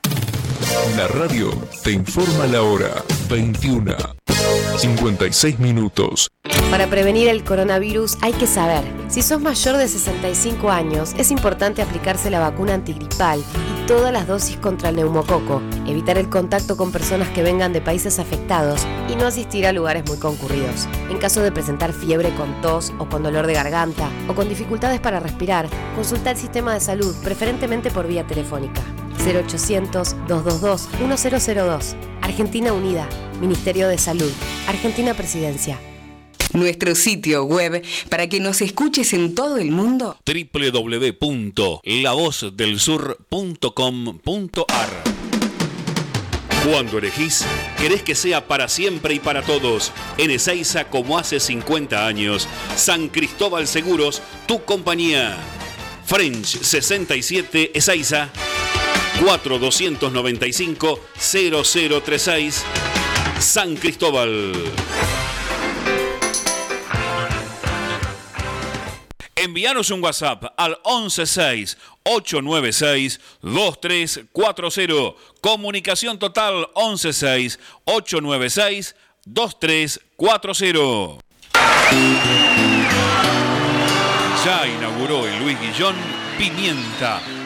La radio te informa la hora 21. 56 minutos. Para prevenir el coronavirus hay que saber, si sos mayor de 65 años, es importante aplicarse la vacuna antigripal y todas las dosis contra el neumococo, evitar el contacto con personas que vengan de países afectados y no asistir a lugares muy concurridos. En caso de presentar fiebre con tos o con dolor de garganta o con dificultades para respirar, consulta el sistema de salud, preferentemente por vía telefónica. 0800-222-1002. Argentina Unida, Ministerio de Salud, Argentina Presidencia. Nuestro sitio web para que nos escuches en todo el mundo. www.lavozdelsur.com.ar Cuando elegís, querés que sea para siempre y para todos. En Ezeiza, como hace 50 años. San Cristóbal Seguros, tu compañía. French 67 Ezeiza 4295 0036 San Cristóbal. Envíanos un WhatsApp al 116 896 2340. Comunicación total 116 896 2340. Ya inauguró en Luis Guillón Pimienta,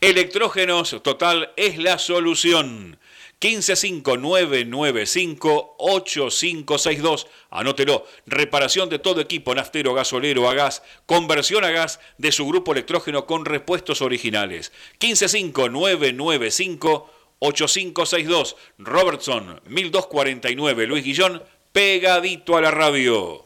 Electrógenos Total es la solución. 1559958562. Anótelo. Reparación de todo equipo naftero, gasolero a gas, conversión a gas de su grupo electrógeno con repuestos originales. 1559958562. Robertson 1249 Luis Guillón, pegadito a la radio.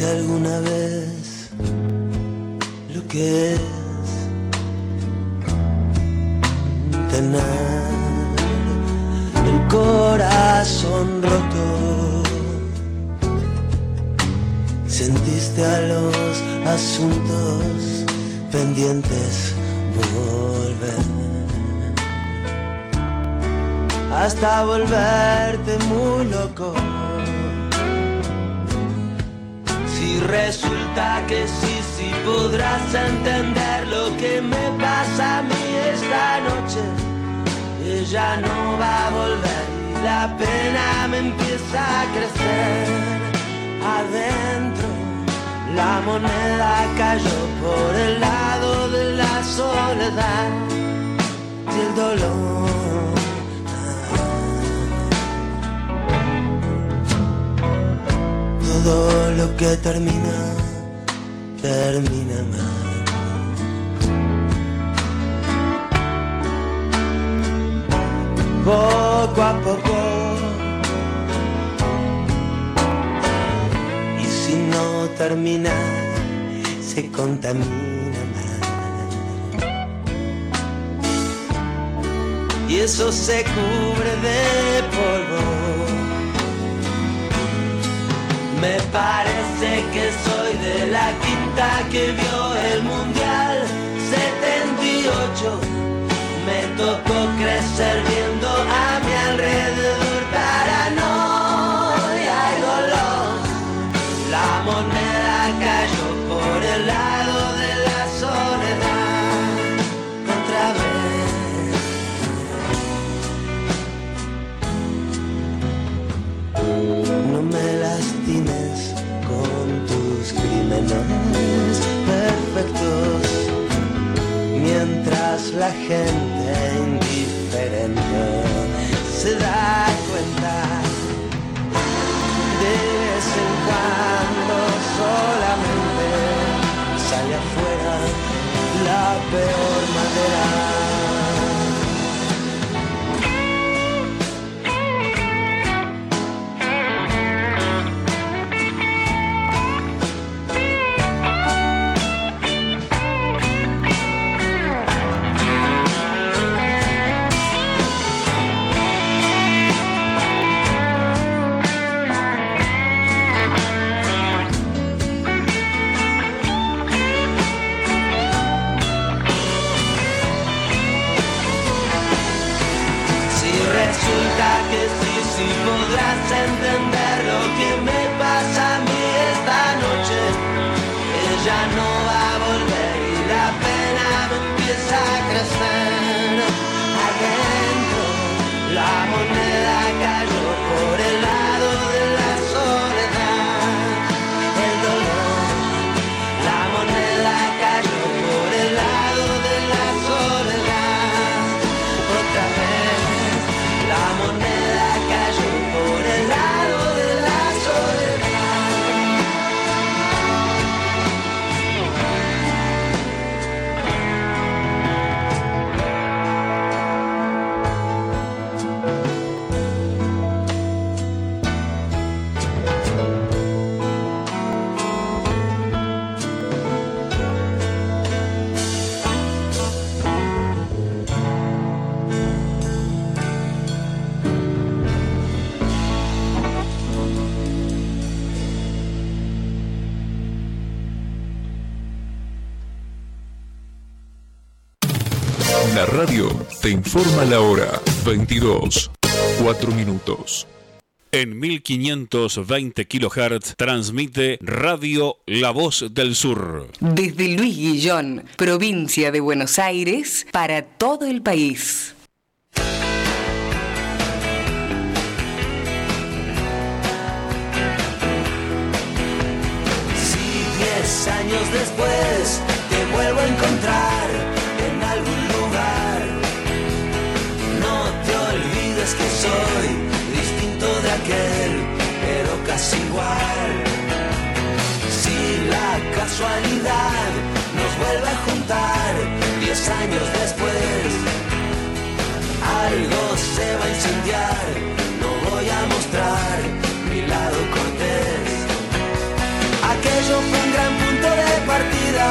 ¿Sentiste alguna vez lo que es tener el corazón roto? ¿Sentiste a los asuntos pendientes volver? Hasta volverte muy loco. Si resulta que sí, sí podrás entender lo que me pasa a mí esta noche. Ella no va a volver y la pena me empieza a crecer. Adentro la moneda cayó por el lado de la soledad y el dolor. Todo lo que termina, termina mal. Poco a poco. Y si no termina, se contamina más. Y eso se cubre de polvo. Me parece que soy de la quinta que vio el Mundial 78. Me tocó crecer viendo a mi alrededor paranoia y dolor. La moneda cayó por el lado crímenes perfectos mientras la gente indiferente diferente. Se da cuenta de vez en cuando solamente sale afuera la peor manera. Informa la hora 22, 4 minutos. En 1520 kHz transmite Radio La Voz del Sur. Desde Luis Guillón, provincia de Buenos Aires, para todo el país. Si diez años después te vuelvo a encontrar igual. Si la casualidad nos vuelve a juntar diez años después, algo se va a incendiar, no voy a mostrar mi lado cortés. Aquello fue un gran punto de partida,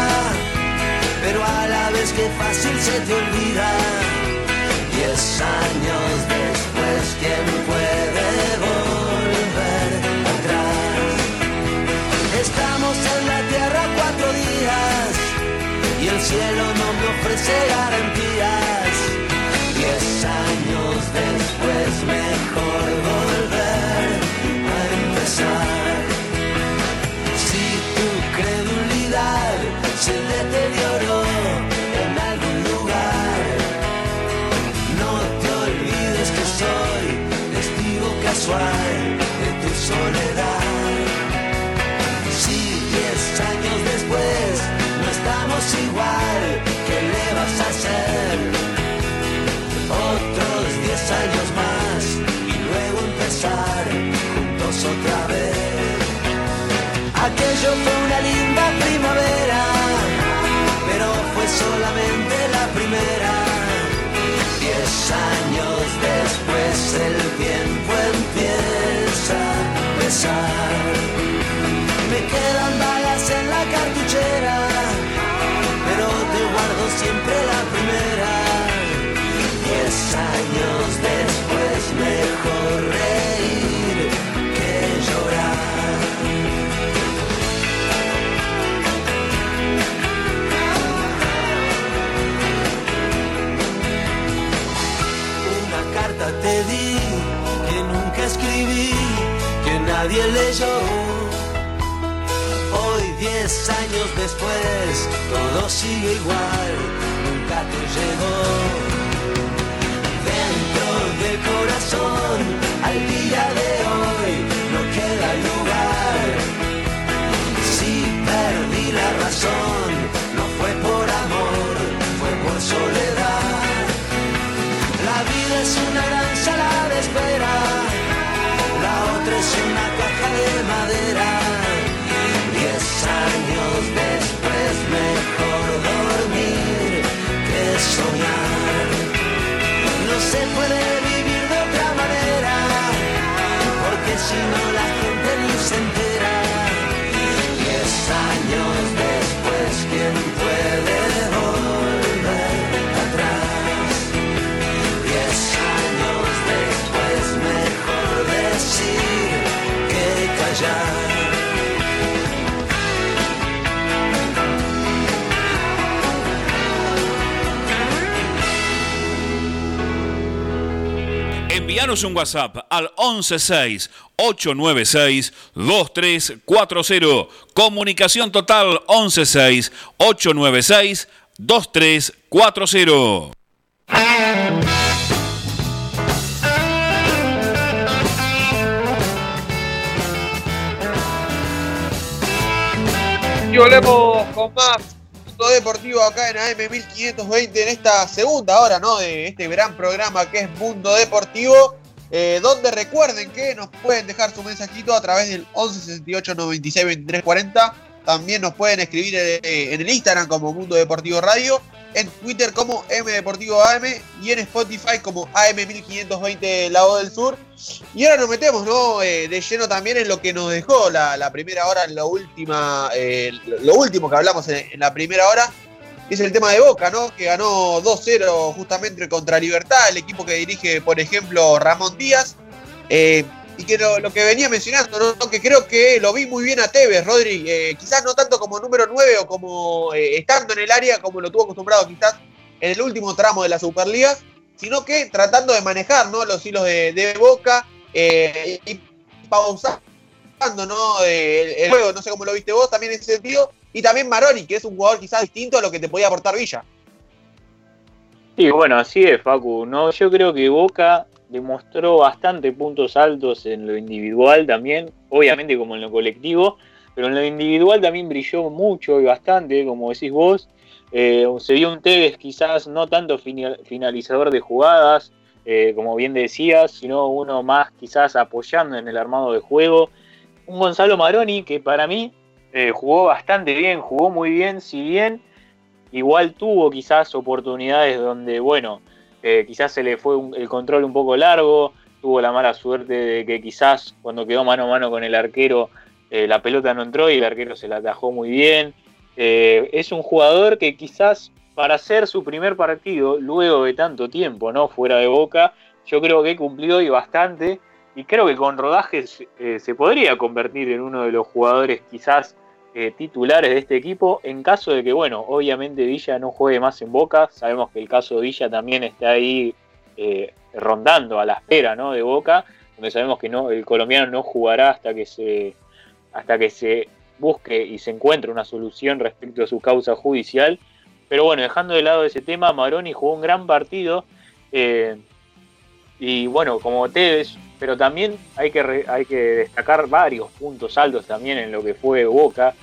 pero a la vez que fácil se te olvida. Diez años después, ¿quién puede ofrece garantías. Diez años después, mejor volver a empezar. Si tu credulidad se deterioró en algún lugar, no te olvides que soy testigo casual de tu soledad. Si diez años después no estamos igual, Fue una linda primavera, pero fue solamente la primera. Diez años después el tiempo empieza a pesar. Nadie leyó. Hoy, diez años después, todo sigue igual, nunca te llegó. Dentro del corazón, al día de Envíanos un WhatsApp al 116-896-2340. Comunicación total 116-896-2340. Y volvemos con más Mundo Deportivo acá en AM 1520 en esta segunda hora ¿no? de este gran programa que es Mundo Deportivo. eh, donde recuerden que nos pueden dejar su mensajito a través del 11 68 96 23 40. También nos pueden escribir eh, en el Instagram como Mundo Deportivo Radio, en Twitter como M Deportivo AM y en Spotify como AM 1520 La Voz del Sur. Y ahora nos metemos ¿no? Eh, de lleno también en lo que nos dejó la, primera hora, en la última, eh, lo último que hablamos en, la primera hora, es el tema de Boca, ¿no? que ganó 2-0 justamente contra Libertad, el equipo que dirige, por ejemplo, Ramón Díaz. Eh, y que lo, que venía mencionando, ¿no? que creo que lo vi muy bien a Tevez, Rodri, eh, quizás no tanto como número 9 o como eh, estando en el área como lo tuvo acostumbrado quizás en el último tramo de la Superliga, sino que tratando de manejar ¿no? los hilos de, Boca eh, y pausando ¿no? El, el juego, no sé cómo lo viste vos también en ese sentido, y también Maroni, que es un jugador quizás distinto a lo que te podía aportar Villa. Sí, bueno, así es, Facu. No, yo creo que Boca demostró bastante puntos altos en lo individual también, obviamente como en lo colectivo, pero en lo individual también brilló mucho y bastante, como decís vos. Eh, se vio un Tevez quizás no tanto final- finalizador de jugadas, eh, como bien decías, sino uno más quizás apoyando en el armado de juego. Un Gonzalo Maroni que para mí eh, jugó bastante bien, jugó muy bien, si bien igual tuvo quizás oportunidades donde, bueno, eh, quizás se le fue el control un poco largo, tuvo la mala suerte de que quizás cuando quedó mano a mano con el arquero eh, la pelota no entró y el arquero se la atajó muy bien. Eh, es un jugador que quizás para hacer su primer partido, luego de tanto tiempo, ¿no? Fuera de boca, yo creo que cumplió y bastante. Y creo que con rodajes se podría convertir en uno de los jugadores quizás eh, titulares de este equipo, en caso de que, bueno, obviamente Villa no juegue más en Boca, sabemos que el caso de Villa también está ahí eh, rondando a la espera ¿no? de Boca, donde sabemos que no, el colombiano no jugará hasta que se hasta que se busque y se encuentre una solución respecto a su causa judicial. Pero bueno, dejando de lado ese tema, Maroni jugó un gran partido. eh, y bueno, como Tevez, pero también hay que, hay que destacar varios puntos altos también en lo que fue Boca,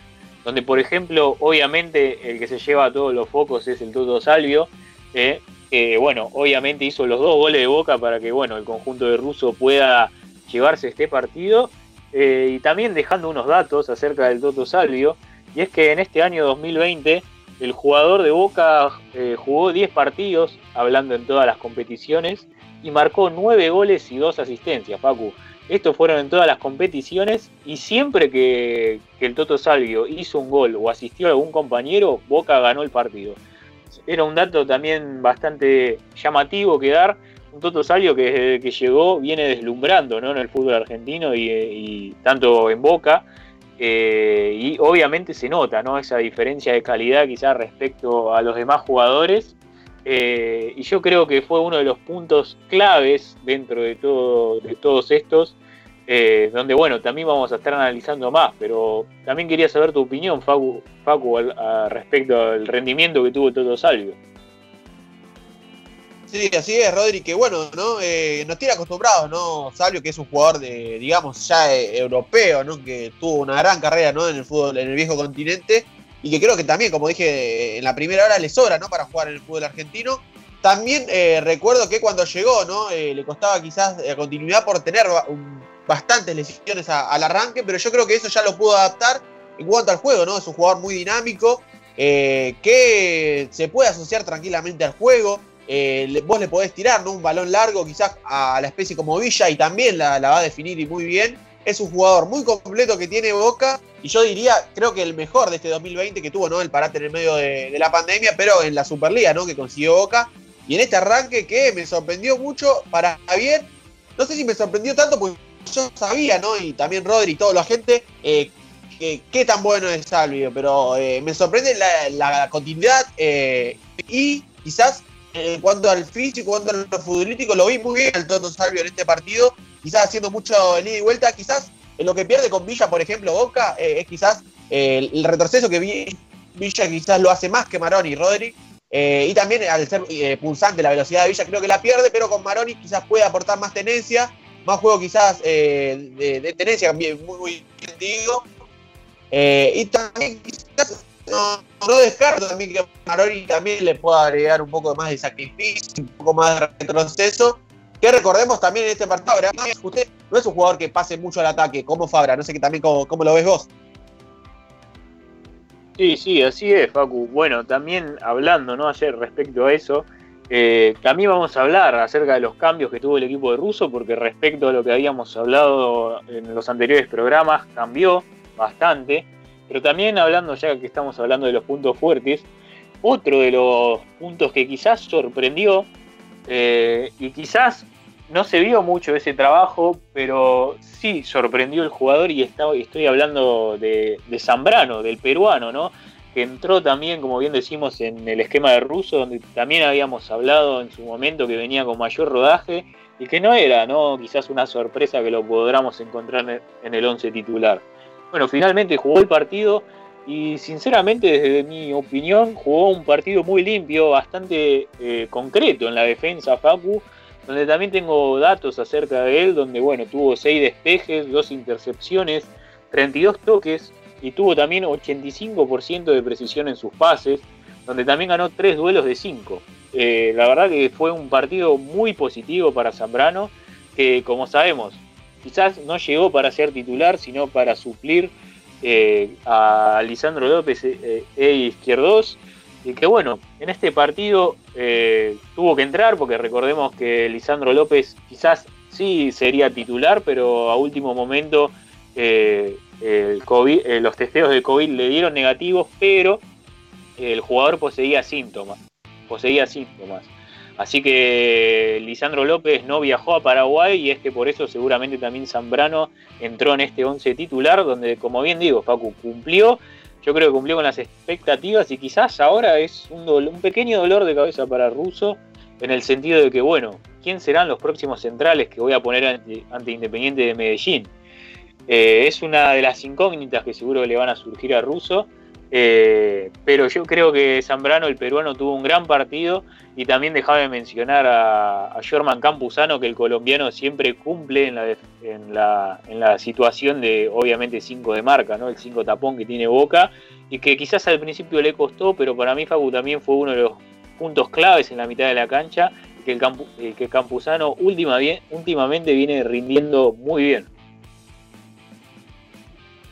donde por ejemplo, obviamente el que se lleva todos los focos es el Toto Salvio, eh, que bueno, obviamente hizo los dos goles de Boca para que bueno, el conjunto de Russo pueda llevarse este partido, eh, y también dejando unos datos acerca del Toto Salvio, y es que en este año 2020 el jugador de Boca eh, jugó 10 partidos, hablando en todas las competiciones, y marcó 9 goles y 2 asistencias, Facu. Estos fueron en todas las competiciones y siempre que, el Toto Salvio hizo un gol o asistió a algún compañero, Boca ganó el partido. Era un dato también bastante llamativo que dar. Un Toto Salvio que desde que llegó viene deslumbrando ¿no? en el fútbol argentino y, y tanto en Boca. Eh, y obviamente se nota ¿no? esa diferencia de calidad quizás respecto a los demás jugadores. Eh, y yo creo que fue uno de los puntos claves dentro de, todo, de todos estos, eh, donde bueno, también vamos a estar analizando más, pero también quería saber tu opinión, Facu, Facu al- respecto al rendimiento que tuvo Toto Salvio. Sí, así es, Rodri, que bueno, ¿no? Eh, nos tiene acostumbrados, ¿no? Salvio, que es un jugador de, digamos, ya eh, europeo, ¿no? Que tuvo una gran carrera, ¿no? En el fútbol, en el viejo continente. Y que creo que también, como dije en la primera hora, le sobra, ¿no? Para jugar en el fútbol argentino. También eh, recuerdo que cuando llegó, ¿no? Eh, le costaba quizás eh, continuidad por tener bastantes lesiones al arranque, pero yo creo que eso ya lo pudo adaptar en cuanto al juego, ¿no? Es un jugador muy dinámico, que se puede asociar tranquilamente al juego, vos le podés tirar, ¿no? Un balón largo, quizás a la especie como Villa, y también la, va a definir y muy bien. Es un jugador muy completo que tiene Boca, y yo diría, creo que el mejor de este 2020 que tuvo, ¿no? El parate en el medio de, la pandemia, pero en la Superliga, ¿no? Que consiguió Boca. Y en este arranque que me sorprendió mucho, para bien, no sé si me sorprendió tanto, porque yo sabía, ¿no? Y también Rodri y toda la gente, eh, qué tan bueno es Salvio, pero eh, me sorprende la, continuidad eh, y quizás en cuanto al físico, en cuanto a lo futbolístico, lo vi muy bien el Toto Salvio en este partido, quizás haciendo mucho ida y vuelta, quizás en lo que pierde con Villa, por ejemplo, Boca, es quizás el retroceso que Villa quizás lo hace más que Maroni y Rodri, y también al ser pulsante la velocidad de Villa creo que la pierde, pero con Maroni quizás puede aportar más tenencia más juego quizás eh, de, tenencia, muy, muy bien digo. Eh, y también quizás no, descarto también que Maroni también le pueda agregar un poco más de sacrificio, un poco más de retroceso. Que recordemos también en este partido, usted no es un jugador que pase mucho al ataque, como Fabra, no sé que también cómo, cómo lo ves vos. Sí, sí, así es, Facu. Bueno, también hablando, ¿no? Ayer respecto a eso, eh, también vamos a hablar acerca de los cambios que tuvo el equipo de Russo, porque respecto a lo que habíamos hablado en los anteriores programas, cambió bastante. Pero también hablando, ya que estamos hablando de los puntos fuertes, otro de los puntos que quizás sorprendió, eh, y quizás no se vio mucho ese trabajo, pero sí sorprendió el jugador, y estoy hablando de, de Zambrano, del peruano, ¿no? que entró también, como bien decimos, en el esquema de Russo, donde también habíamos hablado en su momento que venía con mayor rodaje y que no era, ¿no? Quizás una sorpresa que lo podamos encontrar en el 11 titular. Bueno, finalmente jugó el partido y sinceramente desde mi opinión jugó un partido muy limpio, bastante eh, concreto en la defensa Facu, donde también tengo datos acerca de él, donde bueno, tuvo 6 despejes, 2 intercepciones, 32 toques, y tuvo también 85% de precisión en sus pases, donde también ganó 3 duelos de 5. Eh, la verdad que fue un partido muy positivo para Zambrano, que como sabemos, quizás no llegó para ser titular, sino para suplir eh, a Lisandro López eh, e Izquierdos. Y que bueno, en este partido tuvo que entrar, porque recordemos que Lisandro López quizás sí sería titular, pero a último momento eh, los testeos de COVID le dieron negativos, pero el jugador poseía síntomas. Poseía síntomas. Así que Lisandro López no viajó a Paraguay y es que por eso seguramente también Zambrano entró en este 11 titular, donde como bien digo, Facu cumplió. Yo creo que cumplió con las expectativas y quizás ahora es un, pequeño dolor de cabeza para Russo en el sentido de que, bueno, ¿quién serán los próximos centrales que voy a poner ante Independiente de Medellín? Eh, es una de las incógnitas que seguro le van a surgir a Russo. Eh, pero yo creo que Zambrano, el peruano, tuvo un gran partido y también dejaba de mencionar a, Jorman Campuzano, que el colombiano siempre cumple en la, en la, situación de, obviamente, 5 de marca, ¿no? el 5 tapón que tiene Boca, y que quizás al principio le costó, pero para mí Facu también fue uno de los puntos claves en la mitad de la cancha, que, el eh, que Campuzano últimamente viene rindiendo muy bien.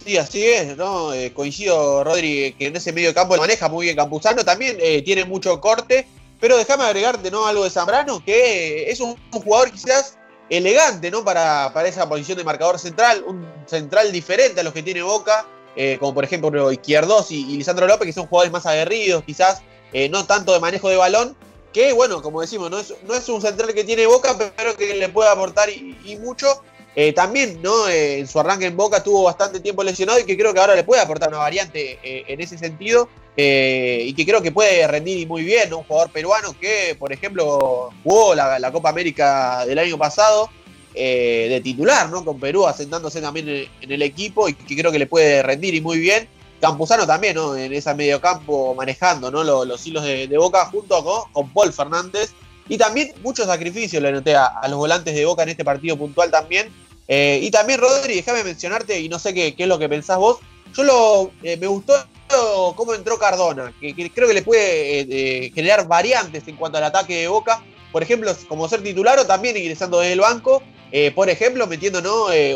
Sí, así es, ¿no? Eh, coincido, Rodri, que en ese medio campo lo maneja muy bien Campuzano, también eh, tiene mucho corte, pero déjame agregarte, ¿no? Algo de Zambrano, que es un, jugador quizás elegante, ¿no? Para, para, esa posición de marcador central, un central diferente a los que tiene Boca, eh, como por ejemplo Izquierdos y, Lisandro López, que son jugadores más aguerridos, quizás no tanto de manejo de balón, que bueno, como decimos, no es, no es un central que tiene Boca, pero que le puede aportar y mucho. Eh, también, ¿no? Eh, en su arranque en Boca tuvo bastante tiempo lesionado y que creo que ahora le puede aportar una variante eh, en ese sentido. y que creo que puede rendir muy bien, Un jugador peruano que, por ejemplo, jugó la, Copa América del año pasado de titular, ¿no? Con Perú asentándose también en, el equipo y que creo que le puede rendir y muy bien. Campuzano también, ¿no? En ese mediocampo manejando, ¿no? Los, hilos de, Boca junto con, con Paul Fernández. Y también mucho sacrificio le noté a, los volantes de Boca en este partido puntual también, eh, y también, Rodri, déjame mencionarte, y no sé qué, es lo que pensás vos, yo lo, eh, me gustó cómo entró Cardona, que, creo que le puede eh, generar variantes en cuanto al ataque de Boca, por ejemplo, como ser titular o también ingresando desde el banco, por ejemplo, metiendo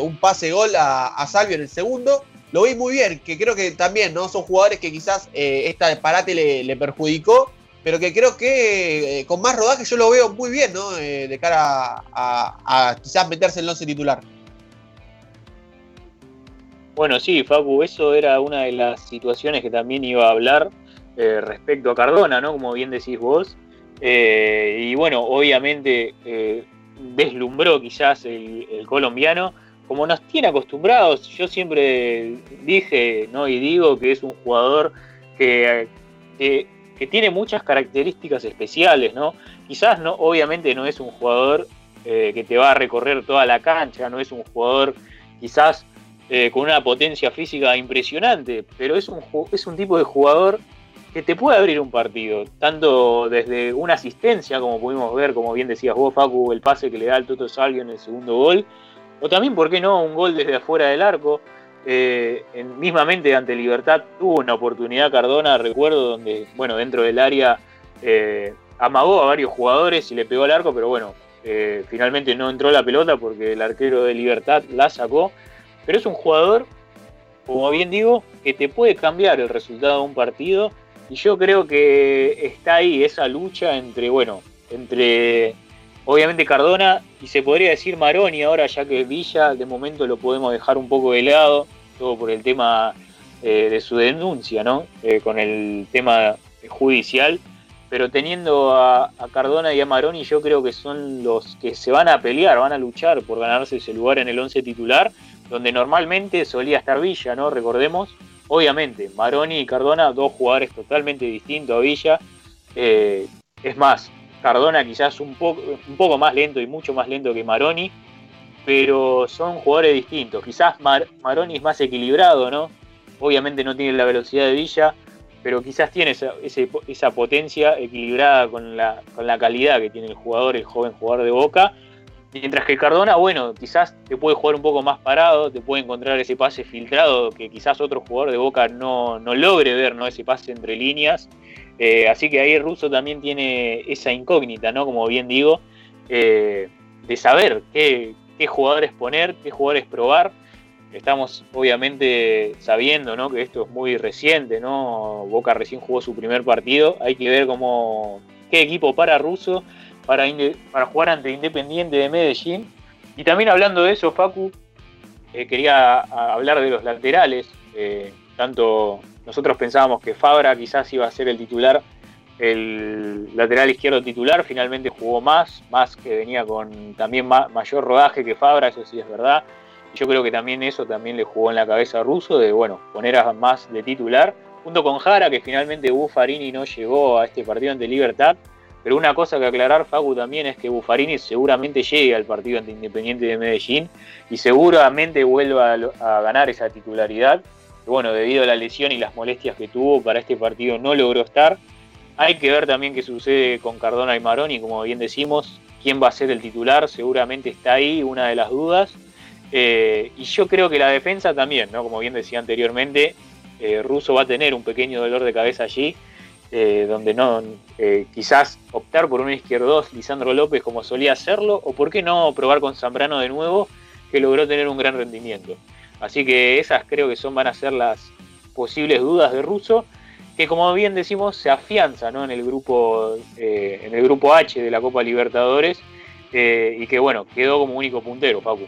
un pase gol a, Salvio en el segundo, lo vi muy bien, que creo que también no son jugadores que quizás esta parate le, perjudicó, pero que creo que con más rodaje yo lo veo muy bien, ¿no? De cara a, quizás meterse en el once titular. Bueno, sí, Facu, eso era una de las situaciones que también iba a hablar eh, respecto a Cardona, ¿no? Como bien decís vos. y bueno, obviamente deslumbró quizás el, colombiano, como nos tiene acostumbrados. Yo siempre dije, ¿no? Y digo que es un jugador que, que que tiene muchas características especiales, ¿no? Quizás no, obviamente no es un jugador eh, que te va a recorrer toda la cancha, no es un jugador quizás eh, con una potencia física impresionante, pero es un, es un tipo de jugador que te puede abrir un partido, tanto desde una asistencia, como pudimos ver, como bien decías vos, Facu, el pase que le da al Toto Salvio en el segundo gol, o también, ¿por qué no?, un gol desde afuera del arco, eh, mismamente ante Libertad tuvo una oportunidad Cardona, recuerdo, donde, bueno, dentro del área eh, amagó a varios jugadores y le pegó al arco, pero bueno, finalmente no entró la pelota porque el arquero de Libertad la sacó. Pero es un jugador, como bien digo, que te puede cambiar el resultado de un partido. Y yo creo que está ahí esa lucha entre, bueno, entre obviamente Cardona y se podría decir Maroni ahora, ya que Villa de momento lo podemos dejar un poco de lado, todo por el tema eh, de su denuncia, ¿no? Eh, con el tema judicial. Pero teniendo a, Cardona y a Maroni, yo creo que son los que se van a pelear, van a luchar por ganarse ese lugar en el 11 titular, donde normalmente solía estar Villa, ¿no? Recordemos, obviamente, Maroni y Cardona, dos jugadores totalmente distintos a Villa. Eh, es más, Cardona quizás un poco, un poco más lento y mucho más lento que Maroni, pero son jugadores distintos. Quizás Maroni es más equilibrado, ¿no? Obviamente no tiene la velocidad de Villa, pero quizás tiene esa, esa potencia equilibrada con la, con la calidad que tiene el jugador, el joven jugador de Boca. Mientras que Cardona, bueno, quizás te puede jugar un poco más parado, te puede encontrar ese pase filtrado que quizás otro jugador de Boca no, no logre ver, ¿no? Ese pase entre líneas. Eh, así que ahí Russo también tiene esa incógnita, ¿no? Como bien digo, eh, de saber qué, jugadores poner, qué jugadores probar. Estamos obviamente sabiendo ¿no? que esto es muy reciente, ¿no? Boca recién jugó su primer partido. Hay que ver cómo qué equipo para Russo para, para jugar ante Independiente de Medellín. Y también hablando de eso, Facu, eh, quería hablar de los laterales, tanto nosotros pensábamos que Fabra quizás iba a ser el titular, el lateral izquierdo titular, finalmente jugó más, más que venía con también mayor rodaje que Fabra, eso sí es verdad. Yo creo que también eso también le jugó en la cabeza a Russo de bueno, poner a más de titular, junto con Jara, que finalmente Buffarini no llegó a este partido ante Libertad. Pero una cosa que aclarar, Facu, también es que Buffarini seguramente llegue al partido ante Independiente de Medellín y seguramente vuelva a ganar esa titularidad bueno, debido a la lesión y las molestias que tuvo para este partido no logró estar. Hay que ver también qué sucede con Cardona y Maroni, como bien decimos, quién va a ser el titular, seguramente está ahí una de las dudas. Eh, y yo creo que la defensa también, ¿no? Como bien decía anteriormente, eh, Russo va a tener un pequeño dolor de cabeza allí, eh, donde no, quizás optar por un izquierdo Lisandro López como solía hacerlo, o por qué no probar con Zambrano de nuevo, que logró tener un gran rendimiento. Así que esas creo que son van a ser las posibles dudas de Russo, que como bien decimos se afianza en el grupo eh, en el grupo H de la Copa Libertadores eh, y que bueno quedó como único puntero, Facu.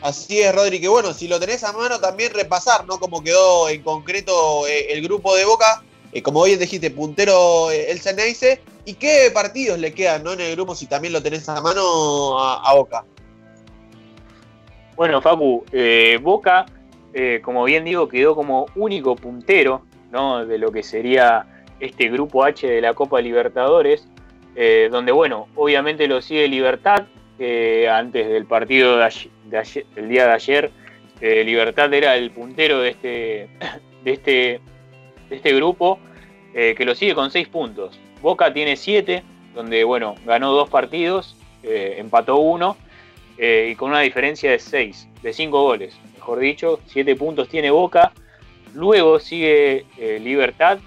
Así es, Rodri, que bueno, si lo tenés a mano también repasar, ¿no? Cómo quedó en concreto eh, el grupo de Boca, como bien dijiste, puntero el Ceneice, y qué partidos le quedan, ¿no? En el grupo si también lo tenés a mano a Boca. Bueno, Facu, eh, Boca, eh, como bien digo, quedó como único puntero ¿no? de lo que sería este grupo H de la Copa Libertadores, eh, donde, bueno, obviamente lo sigue Libertad, antes del partido de del día de ayer, Libertad era el puntero de este, [CLEARS THROAT] de este, de este grupo, que lo sigue con seis puntos. Boca tiene siete, donde, bueno, ganó dos partidos, empató uno, eh, y con una diferencia de 6, de 5 goles, mejor dicho, 7 puntos tiene Boca. Luego sigue eh, Libertad,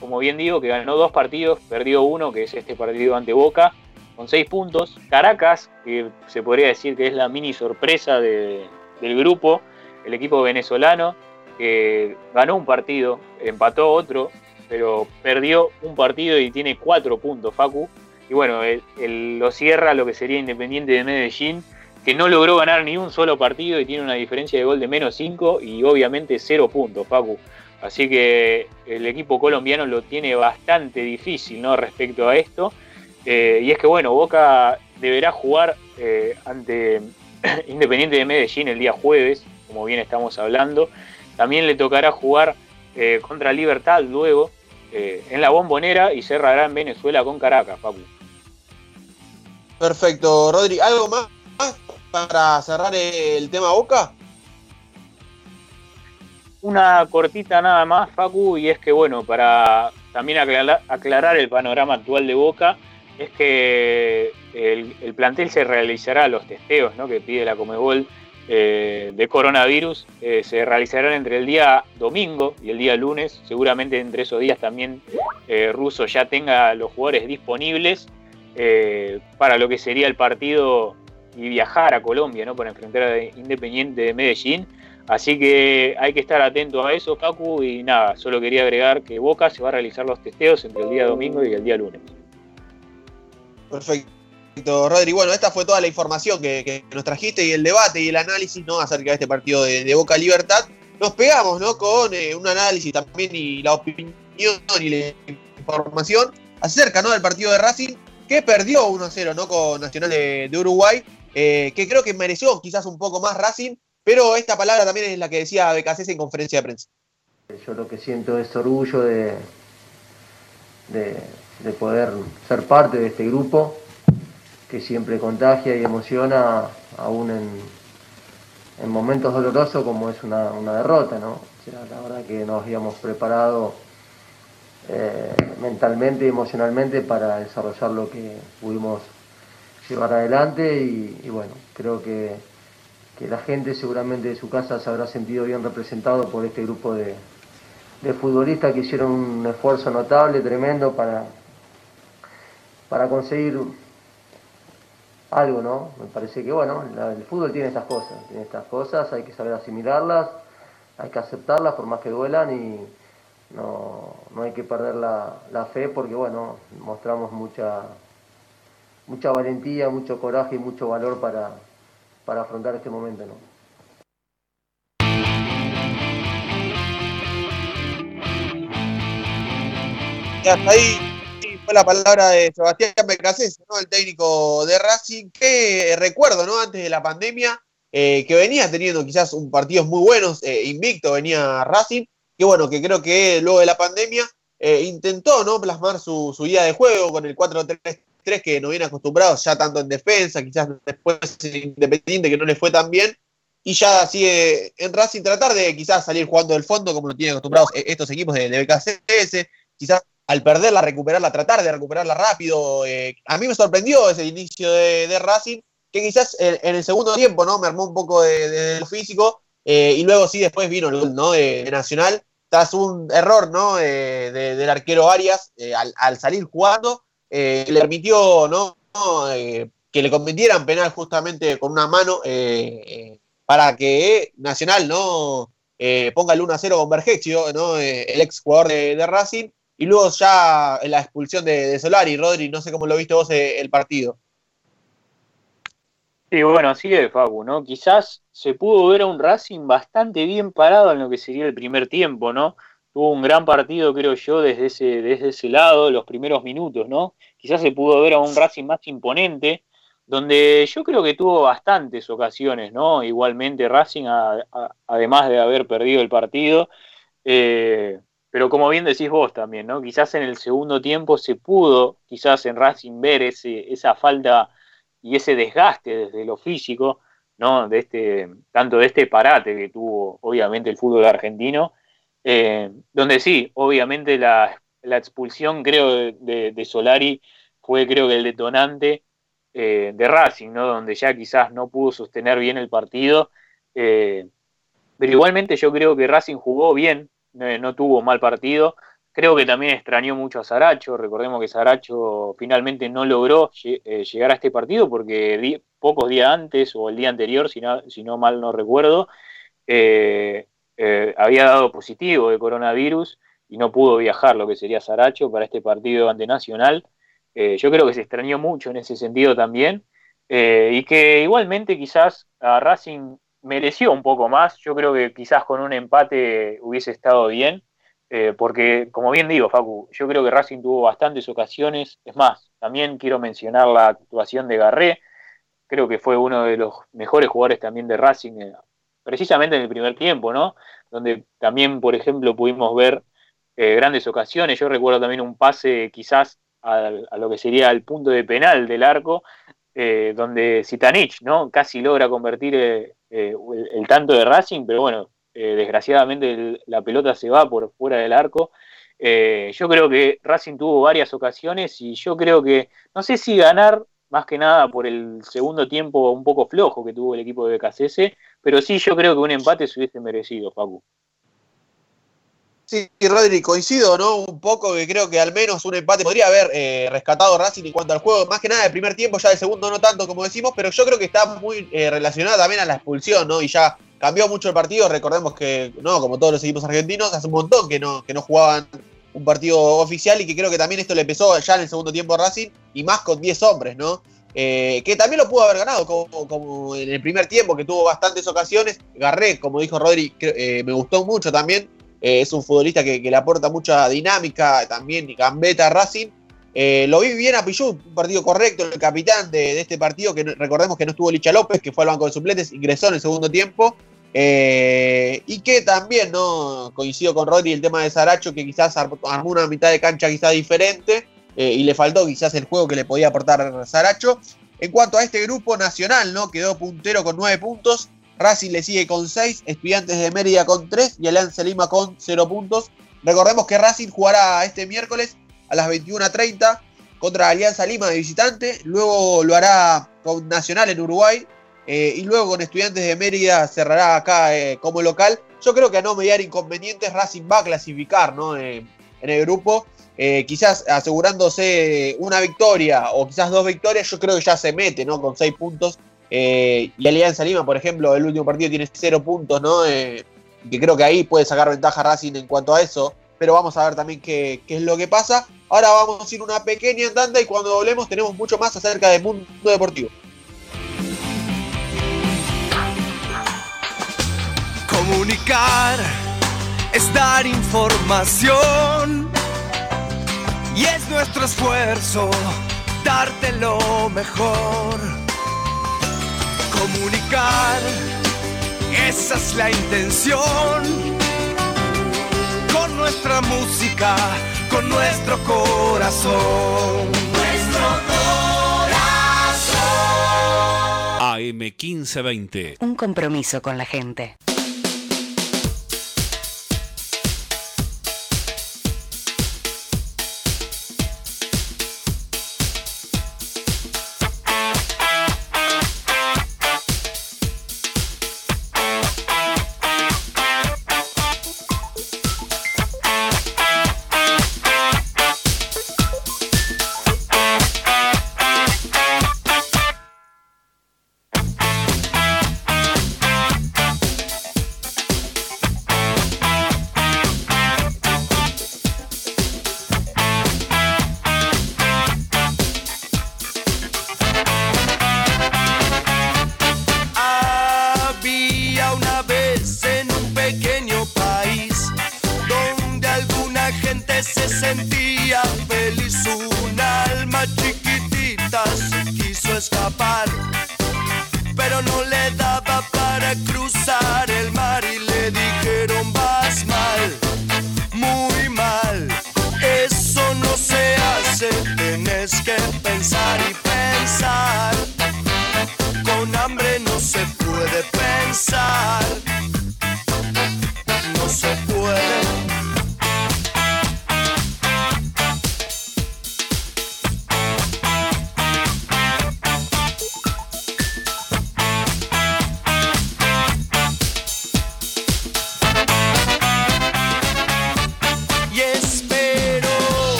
como bien digo, que ganó dos partidos, perdió uno, que es este partido ante Boca, con 6 puntos. Caracas, que se podría decir que es la mini sorpresa del grupo, el equipo venezolano, que ganó un partido, empató otro, pero perdió un partido y tiene cuatro puntos, Facu. Y bueno, lo cierra lo que sería Independiente de Medellín, que no logró ganar ni un solo partido y tiene una diferencia de gol de menos 5 y obviamente cero puntos, Facu. Así que el equipo colombiano lo tiene bastante difícil ¿no? respecto a esto. Eh, y es que bueno, Boca deberá jugar eh, ante [COUGHS] Independiente de Medellín el día jueves, como bien estamos hablando. También le tocará jugar eh, contra Libertad luego en la bombonera y cerrará en Venezuela con Caracas, Papu. Perfecto, Rodri. ¿Algo más para cerrar el tema Boca? Una cortita nada más, Facu, y es que bueno, para también aclarar el panorama actual de Boca, es que el, plantel se realizará los testeos ¿no? que pide la Comebol eh, de coronavirus, eh, se realizarán entre el día domingo y el día lunes. Seguramente entre esos días también eh, Russo ya tenga los jugadores disponibles para lo que sería el partido y viajar a Colombia ¿no? para enfrentar a Independiente de Medellín. Así que hay que estar atento a eso, Facu, y nada, solo quería agregar que Boca se va a realizar los testeos entre el día domingo y el día lunes. Perfecto, Rodri. Bueno, esta fue toda la información que, nos trajiste y el debate y el análisis acerca de este partido de, Boca Libertad. Nos pegamos ¿no? con eh, un análisis también y la opinión y la información acerca ¿no? del partido de Racing que perdió 1-0 ¿no? con Nacional de, Uruguay, eh, que creo que mereció quizás un poco más Racing, pero esta palabra también es la que decía Becasés en conferencia de prensa. Yo lo que siento es orgullo de, de poder ser parte de este grupo que siempre contagia y emociona aún en, en momentos dolorosos como es una, derrota, ¿no? la verdad que nos habíamos preparado eh, mentalmente y emocionalmente para desarrollar lo que pudimos llevar adelante y, bueno, creo que, que, la gente seguramente de su casa se habrá sentido bien representado por este grupo de, de futbolistas que hicieron un esfuerzo notable, tremendo para, para conseguir algo, ¿no? Me parece que, bueno, el fútbol tiene estas cosas, tiene estas cosas, hay que saber asimilarlas, hay que aceptarlas por más que duelan y no, hay que perder la, fe porque, bueno, mostramos mucha, mucha valentía, mucho coraje y mucho valor para, para afrontar este momento, ¿no? ahí la palabra de Sebastián ¿no? el técnico de Racing, que recuerdo, ¿no? Antes de la pandemia, eh, que venía teniendo quizás un partidos muy buenos, eh, invicto venía Racing, que bueno, que creo que luego de la pandemia eh, intentó, ¿no? Plasmar su, su guía de juego con el 4-3-3 que no viene acostumbrado ya tanto en defensa, quizás después Independiente que no le fue tan bien, y ya sigue en Racing tratar de quizás salir jugando del fondo como lo tienen acostumbrados estos equipos de, de BKCS, quizás al perderla, recuperarla, tratar de recuperarla rápido. Eh, a mí me sorprendió ese inicio de, Racing, que quizás en, el segundo tiempo ¿no? me armó un poco de, físico, eh, y luego sí, después vino el gol ¿no? de, Nacional, tras un error ¿no? del arquero Arias al, salir jugando, le permitió ¿no? que le convirtieran penal justamente con una mano para que Nacional no ponga el 1 a 0 con Vergeccio, ¿no? el ex jugador de Racing y luego ya en la expulsión de, Solari, Rodri, no sé cómo lo viste vos eh, el partido. Sí, bueno, así es, Fabu, ¿no? Quizás se pudo ver a un Racing bastante bien parado en lo que sería el primer tiempo, ¿no? Tuvo un gran partido, creo yo, desde ese, desde ese lado, los primeros minutos, ¿no? Quizás se pudo ver a un Racing más imponente, donde yo creo que tuvo bastantes ocasiones, ¿no? Igualmente Racing, además de haber perdido el partido, eh, pero como bien decís vos también, ¿no? Quizás en el segundo tiempo se pudo, quizás en Racing ver ese, esa falta y ese desgaste desde lo físico, ¿no? De este, tanto de este parate que tuvo obviamente el fútbol argentino, eh, donde sí, obviamente la, expulsión creo de, Solari fue creo que el detonante eh, de Racing, ¿no? Donde ya quizás no pudo sostener bien el partido. Eh, pero igualmente yo creo que Racing jugó bien, no tuvo mal partido. Creo que también extrañó mucho a Saracho. Recordemos que Saracho finalmente no logró eh, llegar a este partido porque pocos días antes o el día anterior, si no, si no mal no recuerdo, eh, eh, había dado positivo de coronavirus y no pudo viajar lo que sería Saracho para este partido ante Nacional. Yo creo que se extrañó mucho en ese sentido también y que igualmente quizás a Racing mereció un poco más. Yo creo que quizás con un empate hubiese estado bien. Eh, porque, como bien digo, Facu, yo creo que Racing tuvo bastantes ocasiones. Es más, también quiero mencionar la actuación de Garré. Creo que fue uno de los mejores jugadores también de Racing, precisamente en el primer tiempo, ¿no? Donde también, por ejemplo, pudimos ver grandes ocasiones. Yo recuerdo también un pase quizás a, lo que sería el punto de penal del arco, eh, donde Sitanich ¿no? casi logra convertir eh, eh, el, tanto de Racing, pero bueno, desgraciadamente la pelota se va por fuera del arco. yo creo que Racing tuvo varias ocasiones y yo creo que, no sé si ganar más que nada por el segundo tiempo un poco flojo que tuvo el equipo de BKCS, pero sí yo creo que un empate se hubiese merecido, Facu. Sí, Rodri, coincido, ¿no? Un poco que creo que al menos un empate podría haber eh, rescatado Racing en cuanto al juego, más que nada del primer tiempo, ya del segundo no tanto como decimos, pero yo creo que está muy eh, relacionado también a la expulsión, ¿no? Y ya cambió mucho el partido, recordemos que, no, como todos los equipos argentinos, hace un montón que no, que no jugaban un partido oficial y que creo que también esto le empezó ya en el segundo tiempo a Racing y más con 10 hombres, ¿no? Eh, que también lo pudo haber ganado, como, como, en el primer tiempo, que tuvo bastantes ocasiones. Garré, como dijo Rodri, me gustó mucho también eh, es un futbolista que, le aporta mucha dinámica también y gambeta a Racing. Eh, lo vi bien a Pichut, un partido correcto, el capitán de, este partido, que recordemos que no estuvo Licha López, que fue al banco de suplentes, ingresó en el segundo tiempo. Eh, y que también, ¿no? Coincido con Rodri el tema de Saracho, que quizás armó una mitad de cancha quizás diferente. y le faltó quizás el juego que le podía aportar Saracho. En cuanto a este grupo nacional, ¿no? Quedó puntero con nueve puntos. Racing le sigue con 6, Estudiantes de Mérida con 3 y Alianza Lima con 0 puntos. Recordemos que Racing jugará este miércoles a las 21.30 contra Alianza Lima de visitante, luego lo hará con Nacional en Uruguay eh, y luego con Estudiantes de Mérida cerrará acá eh, como local. Yo creo que a no mediar inconvenientes Racing va a clasificar ¿no? en el grupo. Eh, quizás asegurándose una victoria o quizás dos victorias, yo creo que ya se mete ¿no? con 6 puntos eh, y Alianza Lima, por ejemplo, el último partido tiene cero puntos, ¿no? Eh, que creo que ahí puede sacar ventaja Racing en cuanto a eso. Pero vamos a ver también qué, es lo que pasa. Ahora vamos a ir una pequeña andanda y cuando volvemos tenemos mucho más acerca del mundo deportivo. Comunicar es dar información y es nuestro esfuerzo darte lo mejor comunicar, esa es la intención. Con nuestra música, con nuestro corazón. Nuestro corazón. AM 1520. Un compromiso con la gente.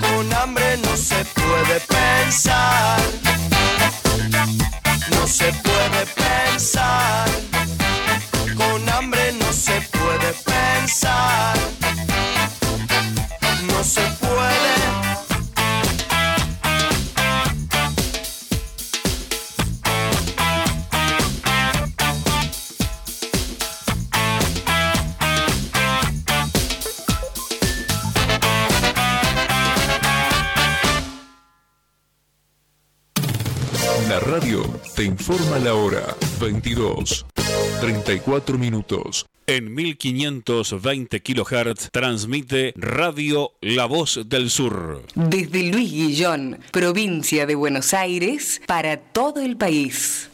Con hambre no se puede pensar. No se puede pensar. Con hambre no se puede pensar. Informa la hora 22, 34 minutos. En 1520 kHz transmite Radio La Voz del Sur. Desde Luis Guillón, provincia de Buenos Aires, para todo el país.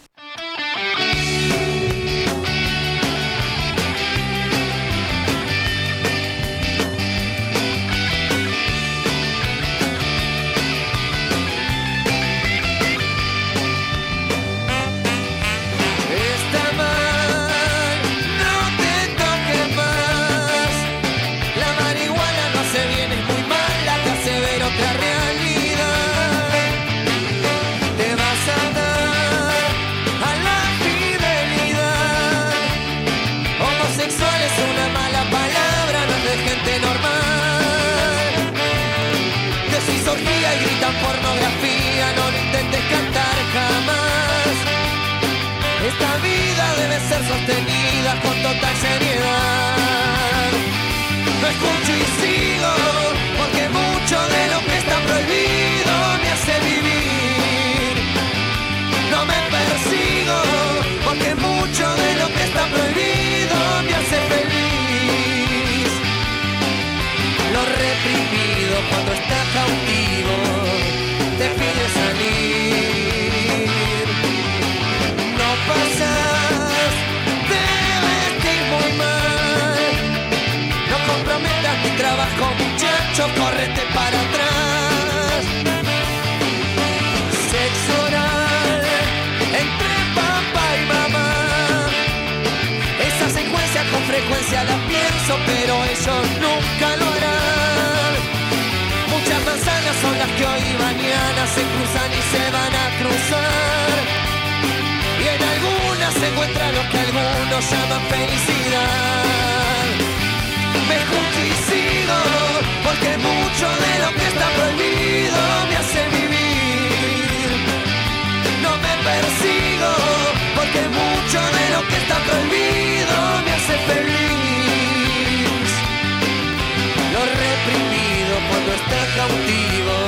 Total seriedad. No escucho y sigo, porque mucho de lo que está prohibido me hace vivir. No me persigo, porque mucho de lo que está prohibido me hace feliz. Lo reprimido cuando está cautivo se cruzan y se van a cruzar. Y en algunas se encuentra lo que algunos llaman felicidad. Me sigo, porque mucho de lo que está prohibido me hace vivir. No me persigo, porque mucho de lo que está prohibido me hace feliz. Lo reprimido cuando está cautivo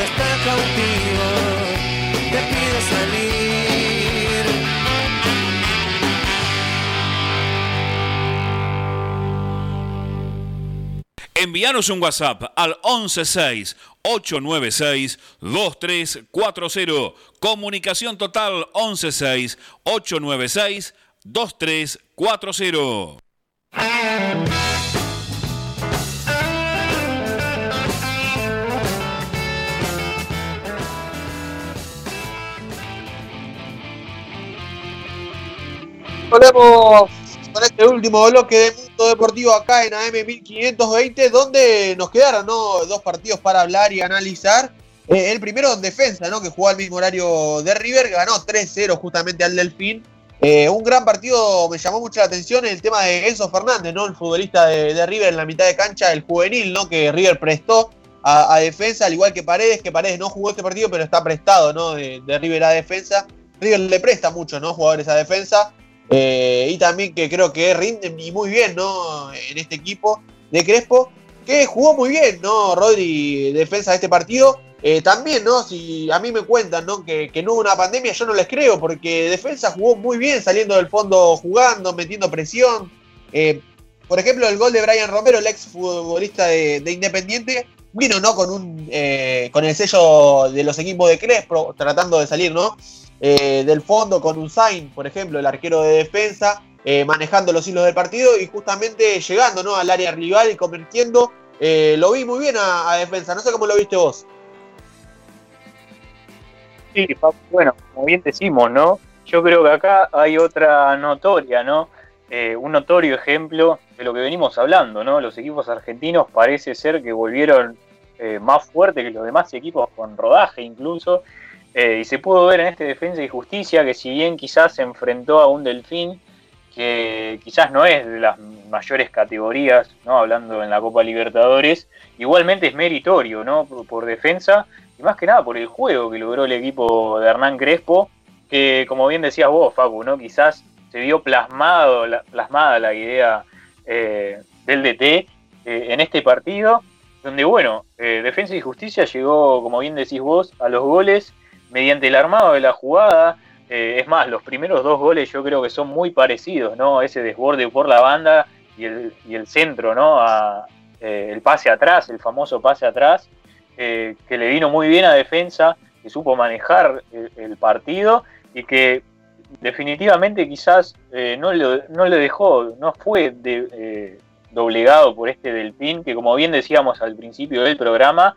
mundo está cautivo, te pido salir. Envíanos un WhatsApp al 116 896 2340. Comunicación total 116 896 2340. Volvemos con este último bloque de Mundo Deportivo acá en AM 1520, donde nos quedaron ¿no? dos partidos para hablar y analizar. Eh, el primero en defensa, ¿no? que jugó al mismo horario de River, ganó 3-0 justamente al Delfín. Eh, un gran partido, me llamó mucho la atención el tema de Enzo Fernández, ¿no? el futbolista de, River en la mitad de cancha, el juvenil ¿no? que River prestó a, defensa, al igual que Paredes, que Paredes no jugó este partido, pero está prestado ¿no? de, de River a defensa. River le presta mucho, ¿no? Jugadores a defensa. Eh, y también que creo que rinde muy bien, ¿no? En este equipo de Crespo, que jugó muy bien, ¿no? Rodri, defensa de este partido. Eh, también, ¿no? Si a mí me cuentan, ¿no? Que, no hubo una pandemia, yo no les creo, porque defensa jugó muy bien, saliendo del fondo jugando, metiendo presión. Eh, por ejemplo, el gol de Brian Romero, el ex futbolista de, Independiente, vino, ¿no? Con, un, con el sello de los equipos de Crespo, tratando de salir, ¿no? Eh, del fondo con Usain, por ejemplo, el arquero de defensa, eh, manejando los hilos del partido y justamente llegando ¿no? al área rival y convirtiendo. Eh, lo vi muy bien a, defensa, no sé cómo lo viste vos. Sí, bueno, como bien decimos, ¿no? Yo creo que acá hay otra notoria, ¿no? un notorio ejemplo de lo que venimos hablando, ¿no? Los equipos argentinos parece ser que volvieron más fuertes que los demás equipos con rodaje incluso eh, y se pudo ver en este Defensa y Justicia que si bien quizás se enfrentó a un Delfín que quizás no es de las mayores categorías, ¿no? hablando en la Copa Libertadores, igualmente es meritorio ¿no? por, defensa y más que nada por el juego que logró el equipo de Hernán Crespo, que como bien decías vos, Facu, ¿no? quizás se vio plasmado, la, plasmada la idea eh, del DT eh, en este partido, donde bueno, Defensa y Justicia llegó, como bien decís vos, a los goles mediante el armado de la jugada. Eh, es más, los primeros dos goles yo creo que son muy parecidos, ¿no? Ese desborde por la banda y el, y el centro, ¿no? Eh, el pase atrás, el famoso pase atrás, eh, que le vino muy bien a defensa, que supo manejar el, partido y que definitivamente quizás no, le, no, le, dejó, no fue doblegado por este Delfín, que como bien decíamos al principio del programa,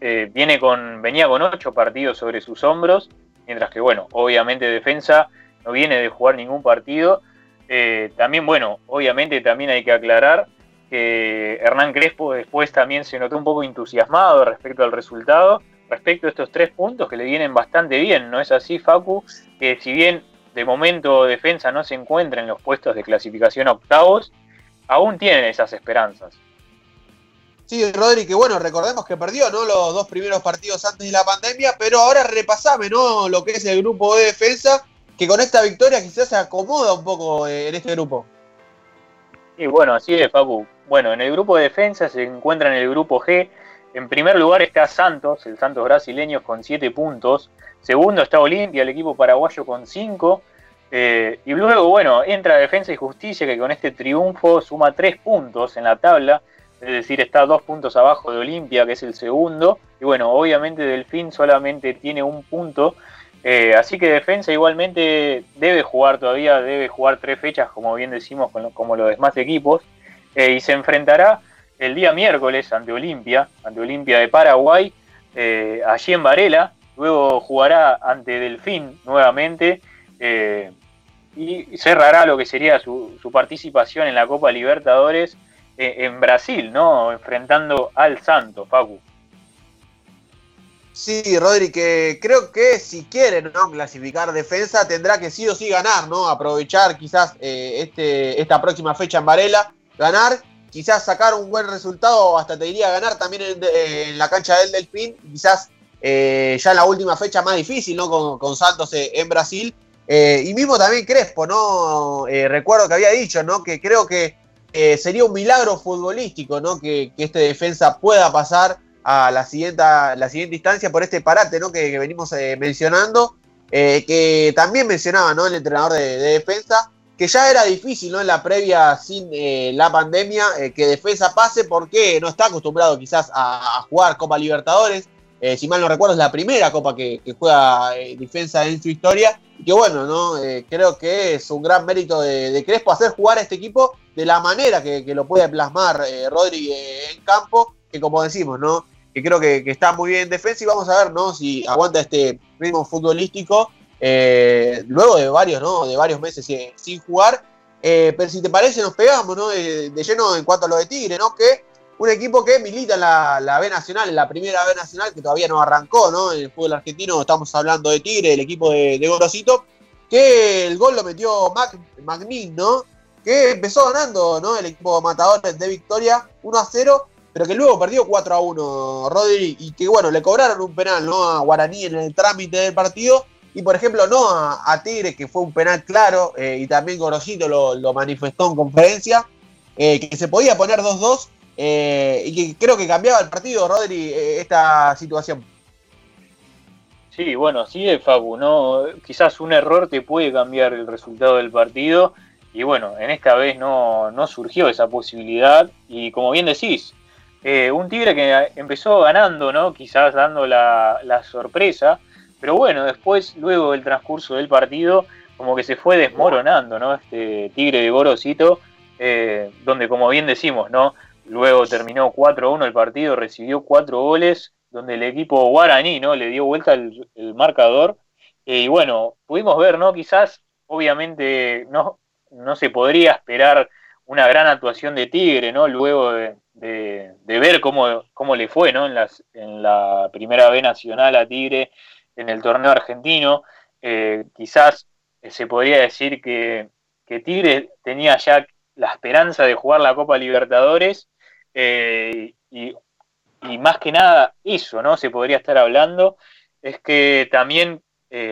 eh, viene con, venía con ocho partidos sobre sus hombros, mientras que, bueno, obviamente defensa no viene de jugar ningún partido. Eh, también, bueno, obviamente también hay que aclarar que Hernán Crespo después también se notó un poco entusiasmado respecto al resultado, respecto a estos tres puntos que le vienen bastante bien, ¿no es así, Facu? Que si bien de momento defensa no se encuentra en los puestos de clasificación octavos, aún tienen esas esperanzas. Sí, Rodri, que bueno, recordemos que perdió ¿no? los dos primeros partidos antes de la pandemia, pero ahora repasame ¿no? lo que es el grupo de defensa, que con esta victoria quizás se acomoda un poco eh, en este grupo. Sí, bueno, así es, Facu. Bueno, en el grupo de defensa se encuentra en el grupo G. En primer lugar está Santos, el Santos brasileño con 7 puntos. Segundo está Olimpia, el equipo paraguayo con 5. Eh, y luego, bueno, entra Defensa y Justicia, que con este triunfo suma 3 puntos en la tabla es decir, está dos puntos abajo de Olimpia, que es el segundo, y bueno, obviamente Delfín solamente tiene un punto, eh, así que Defensa igualmente debe jugar todavía, debe jugar tres fechas, como bien decimos, como los demás equipos, eh, y se enfrentará el día miércoles ante Olimpia, ante Olimpia de Paraguay, eh, allí en Varela, luego jugará ante Delfín nuevamente, y cerrará lo que sería su, participación en la Copa Libertadores en Brasil, ¿no? Enfrentando al Santo, Facu. Sí, Rodri, que creo que si quiere ¿no? clasificar defensa tendrá que sí o sí ganar, ¿no? Aprovechar quizás eh, este, esta próxima fecha en Varela, ganar, quizás sacar un buen resultado, hasta te diría ganar también en, la cancha del Delfín, quizás eh, ya en la última fecha más difícil, ¿no? Con Santos en Brasil. y mismo también Crespo, ¿no? recuerdo que había dicho, ¿no? Que creo que eh, sería un milagro futbolístico, ¿no? Que, este defensa pueda pasar a la siguiente, la siguiente instancia por este parate, ¿no? Que, venimos eh, mencionando, eh, que también mencionaba, ¿no? El entrenador de, defensa, que ya era difícil, ¿no? En la previa sin la pandemia, que defensa pase porque no está acostumbrado quizás a, jugar Copa Libertadores. Eh, si mal no recuerdo, es la primera Copa que, juega defensa en su historia. Y que bueno, ¿no? creo que es un gran mérito de, Crespo hacer jugar a este equipo de la manera que, lo puede plasmar Rodri en campo, que como decimos, ¿no? Que creo que, está muy bien en defensa y vamos a ver, ¿no? Si aguanta este ritmo futbolístico eh, luego de varios, ¿no? De varios meses sin, jugar. Eh, pero si te parece, nos pegamos, ¿no? De, lleno en cuanto a lo de Tigre, ¿no? Que un equipo que milita en la, B Nacional, en la primera B Nacional, que todavía no arrancó, ¿no? En el fútbol argentino estamos hablando de Tigre, el equipo de, de Gorosito, que el gol lo metió Mac, Magnin, ¿no? Que empezó ganando, ¿no? El equipo matador de Victoria 1 a 0, pero que luego perdió 4 a 1, Rodri, y que bueno, le cobraron un penal, ¿no? A Guaraní en el trámite del partido y por ejemplo, no a, Tigre, que fue un penal claro, eh, y también Gorosito lo, manifestó en conferencia, eh, que se podía poner 2-2 eh, y que creo que cambiaba el partido, Rodri, esta situación. Sí, bueno, sí, Fabu, ¿no? Quizás un error te puede cambiar el resultado del partido. Y bueno, en esta vez no, surgió esa posibilidad. Y como bien decís, un Tigre que empezó ganando, ¿no? Quizás dando la, la sorpresa. Pero bueno, después, luego del transcurso del partido, como que se fue desmoronando, ¿no? Este Tigre de Gorosito, eh, donde como bien decimos, ¿no? Luego terminó 4-1 el partido, recibió cuatro goles, donde el equipo guaraní, ¿no? Le dio vuelta el, marcador. Eh, y bueno, pudimos ver, ¿no? Quizás, obviamente, no, no se podría esperar una gran actuación de Tigre, ¿no? Luego de, ver cómo, cómo, le fue, ¿no? En, las, en la primera B nacional a Tigre, en el torneo argentino. Eh, quizás eh, se podría decir que, Tigre tenía ya la esperanza de jugar la Copa Libertadores eh, y, más que nada eso, ¿no? Se podría estar hablando. Es que también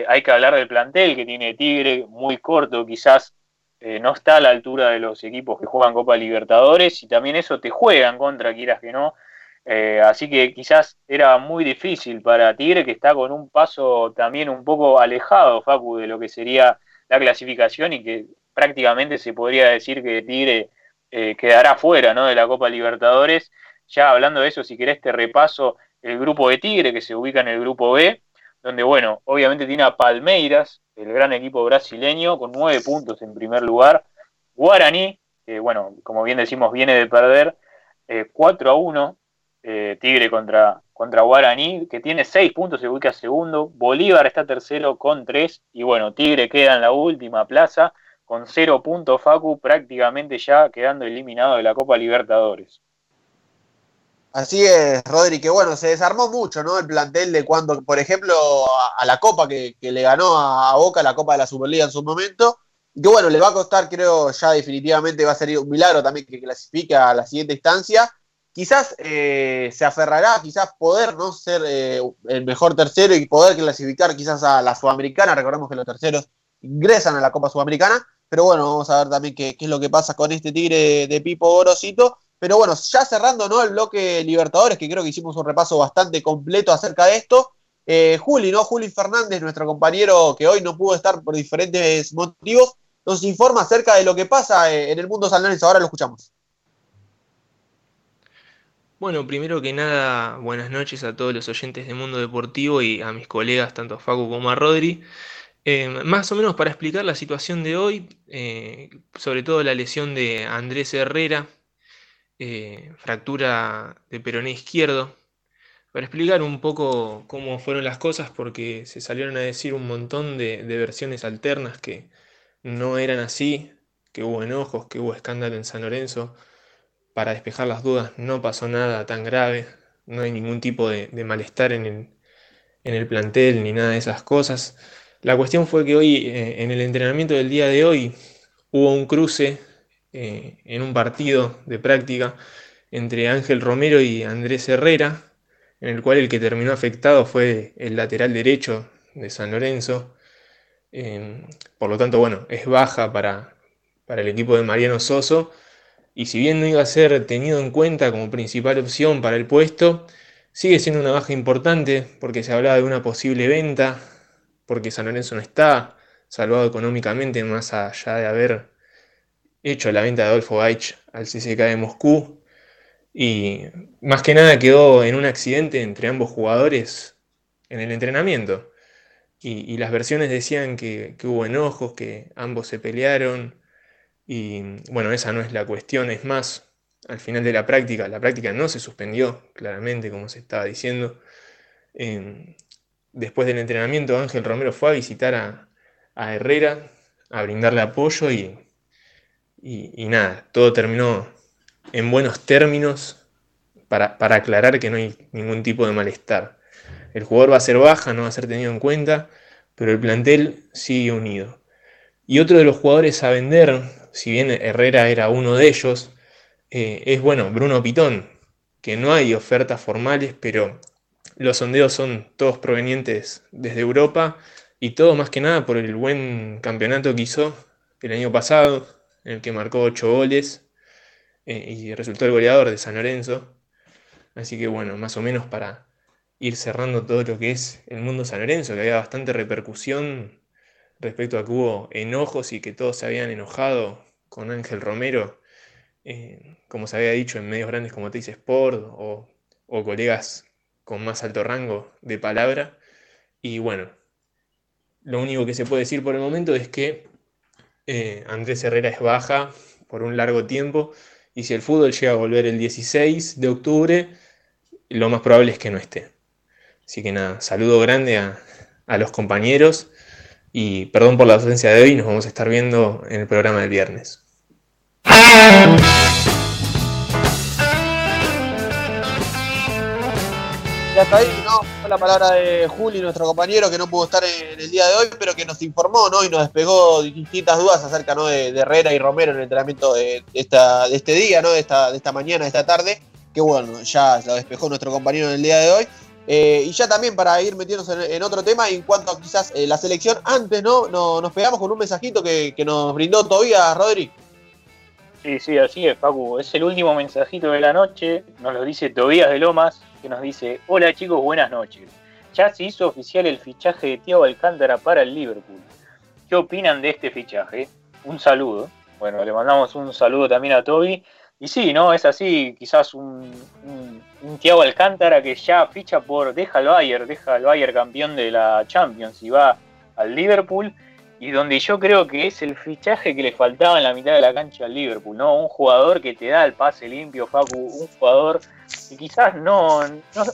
hay que hablar del plantel que tiene Tigre, muy corto, quizás no está a la altura de los equipos que juegan Copa Libertadores y también eso te juega en contra, quieras que no, eh, así que quizás era muy difícil para Tigre, que está con un paso también un poco alejado, Facu, de lo que sería la clasificación y que prácticamente se podría decir que Tigre eh, quedará fuera ¿no? de la Copa Libertadores. Ya hablando de eso, si querés te repaso el grupo de Tigre, que se ubica en el grupo B, donde, bueno, obviamente tiene a Palmeiras, el gran equipo brasileño, con nueve puntos en primer lugar. Guaraní, que, bueno, como bien decimos, viene de perder 4 eh, a 1 eh, Tigre contra, contra Guaraní, que tiene seis puntos, se ubica segundo. Bolívar está tercero con tres. Y bueno, Tigre queda en la última plaza con cero puntos. Facu prácticamente ya quedando eliminado de la Copa Libertadores. Así es, Rodri, que bueno, se desarmó mucho, ¿no? El plantel de cuando, por ejemplo, a, la Copa que, le ganó a, Boca, la Copa de la Superliga en su momento, que bueno, le va a costar, creo, ya definitivamente va a ser un milagro también que clasifique a la siguiente instancia, quizás eh, se aferrará, quizás poder no ser eh, el mejor tercero y poder clasificar quizás a la Sudamericana. Recordemos que los terceros ingresan a la Copa Sudamericana, pero bueno, vamos a ver también qué, es lo que pasa con este Tigre de, Pipo Gorosito. Pero bueno, ya cerrando ¿no? el bloque Libertadores, que creo que hicimos un repaso bastante completo acerca de esto. Eh, Juli, ¿no? Juli Fernández, nuestro compañero que hoy no pudo estar por diferentes motivos, nos informa acerca de lo que pasa en el mundo San Lorenzo. Ahora lo escuchamos. Bueno, primero que nada, buenas noches a todos los oyentes de Mundo Deportivo y a mis colegas, tanto a Facu como a Rodri. Eh, más o menos para explicar la situación de hoy, eh, sobre todo la lesión de Andrés Herrera, eh, fractura de peroné izquierdo, para explicar un poco cómo fueron las cosas, porque se salieron a decir un montón de versiones alternas que no eran así, que hubo enojos, que hubo escándalo en San Lorenzo para despejar las dudas, no pasó nada tan grave, no hay ningún tipo de, malestar en el, plantel ni nada de esas cosas. La cuestión fue que hoy, eh, en el entrenamiento del día de hoy, hubo un cruce eh, en un partido de práctica entre Ángel Romero y Andrés Herrera, en el cual el que terminó afectado fue el lateral derecho de San Lorenzo. Eh, por lo tanto, bueno, es baja para, para el equipo de Mariano Soso y si bien no iba a ser tenido en cuenta como principal opción para el puesto, sigue siendo una baja importante porque se hablaba de una posible venta, porque San Lorenzo no está salvado económicamente más allá de haber hecho la venta de Adolfo Gaich al CSK de Moscú. Y más que nada quedó en un accidente entre ambos jugadores en el entrenamiento. Y, las versiones decían que, que, hubo enojos, que ambos se pelearon. Y bueno, esa no es la cuestión. Es más, al final de la práctica, la práctica no se suspendió, claramente, como se estaba diciendo. Después del entrenamiento, Ángel Romero fue a visitar a, Herrera, a brindarle apoyo y, nada, todo terminó en buenos términos para, para, aclarar que no hay ningún tipo de malestar. El jugador va a ser baja, no va a ser tenido en cuenta, pero el plantel sigue unido. Y otro de los jugadores a vender, si bien Herrera era uno de ellos, eh, es bueno, Bruno Pitón, que no hay ofertas formales, pero los sondeos son todos provenientes desde Europa y todo más que nada por el buen campeonato que hizo el año pasado, en el que marcó 8 goles eh, y resultó el goleador de San Lorenzo. Así que bueno, más o menos para ir cerrando todo lo que es el mundo San Lorenzo, que había bastante repercusión respecto a que hubo enojos y que todos se habían enojado con Ángel Romero eh, como se había dicho, en medios grandes como Teis Sport o, colegas con más alto rango de palabra. Y bueno, lo único que se puede decir por el momento es que eh, Andrés Herrera es baja por un largo tiempo y si el fútbol llega a volver el 16 de octubre, lo más probable es que no esté. Así que nada, saludo grande a, a los compañeros y perdón por la ausencia de hoy, nos vamos a estar viendo en el programa del viernes. Ya está ahí, ¿no? Fue la palabra de Juli, nuestro compañero, que no pudo estar en el día de hoy, pero que nos informó, ¿no? Y nos despegó distintas dudas acerca, ¿no? De, Herrera y Romero en el entrenamiento de, esta, de este día, ¿no? De esta, de esta mañana, de esta tarde. Que bueno, ya lo despejó nuestro compañero en el día de hoy. Eh, y ya también para ir metiéndonos en, otro tema, en cuanto a quizás eh, la selección, antes, ¿no? Nos pegamos con un mensajito que, que nos brindó todavía Rodri. Sí, sí, así es, Paco. Es el último mensajito de la noche. Nos lo dice Tobías de Lomas, que nos dice: Hola chicos, buenas noches. Ya se hizo oficial el fichaje de Thiago Alcántara para el Liverpool. ¿Qué opinan de este fichaje? Un saludo. Bueno, le mandamos un saludo también a Toby. Y sí, ¿no? Es así, quizás un, un, Thiago Alcántara que ya ficha por. Deja al Bayern, deja al Bayern campeón de la Champions y va al Liverpool y donde yo creo que es el fichaje que le faltaba en la mitad de la cancha al Liverpool, ¿no? Un jugador que te da el pase limpio, Facu, un jugador que quizás no,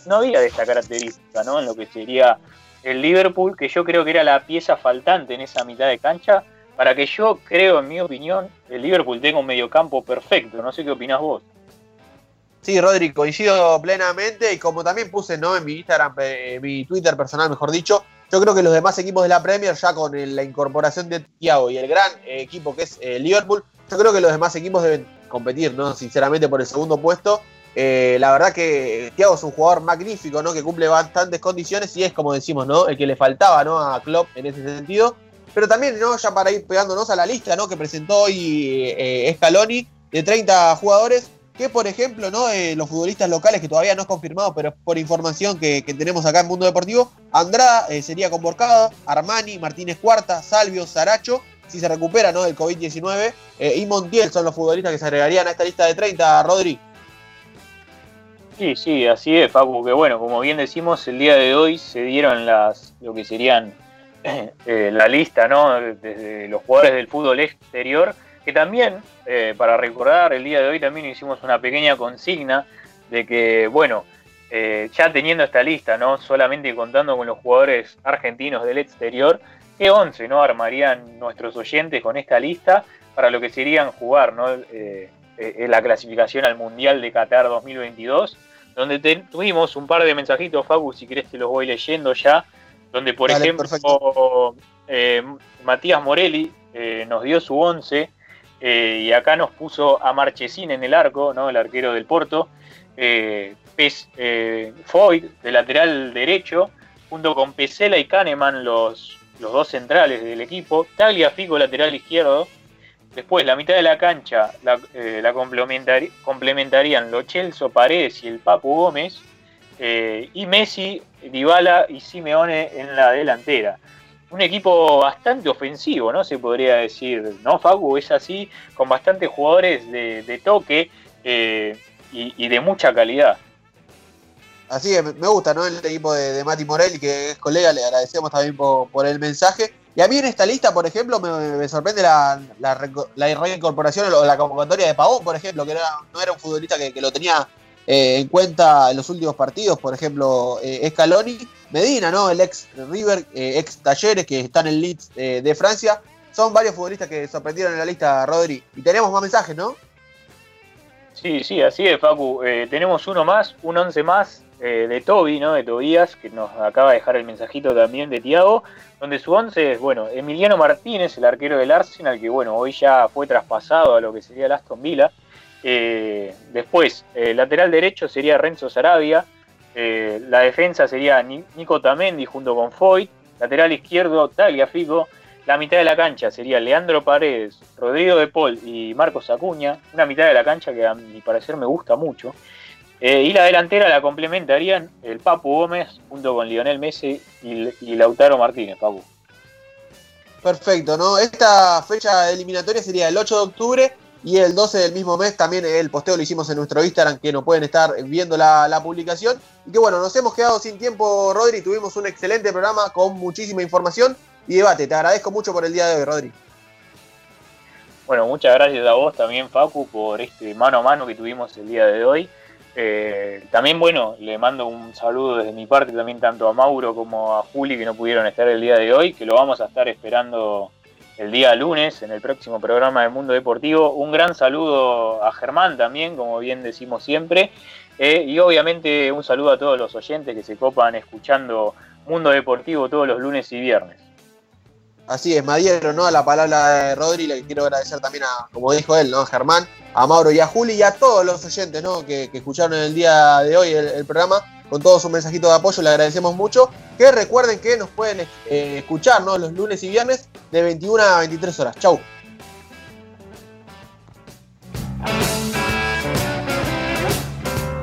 no, había de esta característica, ¿no? En lo que sería el Liverpool, que yo creo que era la pieza faltante en esa mitad de cancha, para que yo creo, en mi opinión, el Liverpool tenga un mediocampo perfecto. No sé qué opinás vos. Sí, Rodri, coincido plenamente y como también puse ¿no? en mi Instagram, eh, en mi Twitter personal, mejor dicho, yo creo que los demás equipos de la Premier, ya con la incorporación de Thiago y el gran eh, equipo que es eh, Liverpool, yo creo que los demás equipos deben competir, ¿no? Sinceramente, por el segundo puesto. Eh, la verdad que Thiago es un jugador magnífico, ¿no? Que cumple bastantes condiciones y es, como decimos, ¿no? El que le faltaba, ¿no? A Klopp en ese sentido. Pero también, ¿no? Ya para ir pegándonos a la lista, ¿no? Que presentó hoy Scaloni de 30 jugadores que por ejemplo, ¿no? Eh, los futbolistas locales, que todavía no es confirmado, pero por información que, tenemos acá en Mundo Deportivo, Andrada eh, sería convocada, Armani, Martínez Cuarta, Salvio, Saracho, si se recupera ¿no? del COVID-19, eh, y Montiel son los futbolistas que se agregarían a esta lista de 30, Rodri. Sí, sí, así es, Paco, que bueno, como bien decimos, el día de hoy se dieron las, lo que serían [CLEARS THROAT] la lista, ¿no? Desde los jugadores del fútbol exterior que también, eh, para recordar, el día de hoy también hicimos una pequeña consigna de que, bueno, eh, ya teniendo esta lista, no solamente contando con los jugadores argentinos del exterior, ¿qué 11 no armarían nuestros oyentes con esta lista para lo que serían jugar ¿no? Eh, la clasificación al Mundial de Qatar 2022? Donde tuvimos un par de mensajitos, Fabu, si querés te los voy leyendo ya, donde por ejemplo Matías Morelli nos dio su 11 eh, y acá nos puso a Marchesín en el arco, ¿no? el arquero del Porto, eh, eh, Foyt de lateral derecho, junto con Pesela y Kahneman, los, los dos centrales del equipo, Tagliafico lateral izquierdo, después la mitad de la cancha la, la complementarían Lo Chelso Paredes y el Papu Gómez, y Messi, Dybala y Simeone en la delantera. Un equipo bastante ofensivo, ¿no? Se podría decir, ¿no, Facu? Es así, con bastantes jugadores de, toque eh, y, de mucha calidad. Así que me gusta, ¿no? El equipo de, Mati Morelli, que es colega, le agradecemos también por, el mensaje. Y a mí en esta lista, por ejemplo, me, sorprende la, la, reincorporación o la convocatoria de Pavón, por ejemplo, que no era un futbolista que, lo tenía eh, en cuenta en los últimos partidos, por ejemplo, eh, Scaloni, Medina, ¿no? El ex River, eh, ex Talleres, que está en el Leeds de Francia. Son varios futbolistas que sorprendieron en la lista, Rodri. Y tenemos más mensajes, ¿no? Sí, sí, así es, Facu. tenemos uno más, un once más eh, de Toby, ¿no? De Tobías, que nos acaba de dejar el mensajito también de Tiago, donde su once es, bueno, Emiliano Martínez, el arquero del Arsenal, que bueno, hoy ya fue traspasado a lo que sería el Aston Villa. Eh, después, eh, lateral derecho sería Renzo Sarabia. La defensa sería Nico Tamendi junto con Foyt. Lateral izquierdo, Tagliafico. La mitad de la cancha sería Leandro Paredes, Rodrigo de Paul y Marcos Acuña. Una mitad de la cancha que a mi parecer me gusta mucho. Eh, y la delantera la complementarían el Papu Gómez junto con Lionel Messi y, Lautaro Martínez, Papu. Perfecto, ¿no? Esta fecha eliminatoria sería el 8 de octubre y el 12 del mismo mes. También el posteo lo hicimos en nuestro Instagram, que no pueden estar viendo la, la publicación. Y que bueno, nos hemos quedado sin tiempo, Rodri. Tuvimos un excelente programa con muchísima información y debate. Te agradezco mucho por el día de hoy, Rodri. Bueno, muchas gracias a vos también, Facu, por este mano a mano que tuvimos el día de hoy. Eh, también, bueno, le mando un saludo desde mi parte también tanto a Mauro como a Juli que no pudieron estar el día de hoy, que lo vamos a estar esperando el día lunes en el próximo programa de Mundo Deportivo. Un gran saludo a Germán también, como bien decimos siempre. Eh, y obviamente un saludo a todos los oyentes que se copan escuchando Mundo Deportivo todos los lunes y viernes. Así es, Madiero, ¿no? A la palabra de Rodri, le quiero agradecer también a, como dijo él, ¿no? A Germán, a Mauro y a Juli y a todos los oyentes, ¿no? Que, escucharon el día de hoy el, programa con todo su mensajito de apoyo, le agradecemos mucho. Que recuerden que nos pueden eh, escuchar. Los lunes y viernes de 21 a 23 horas. Chau.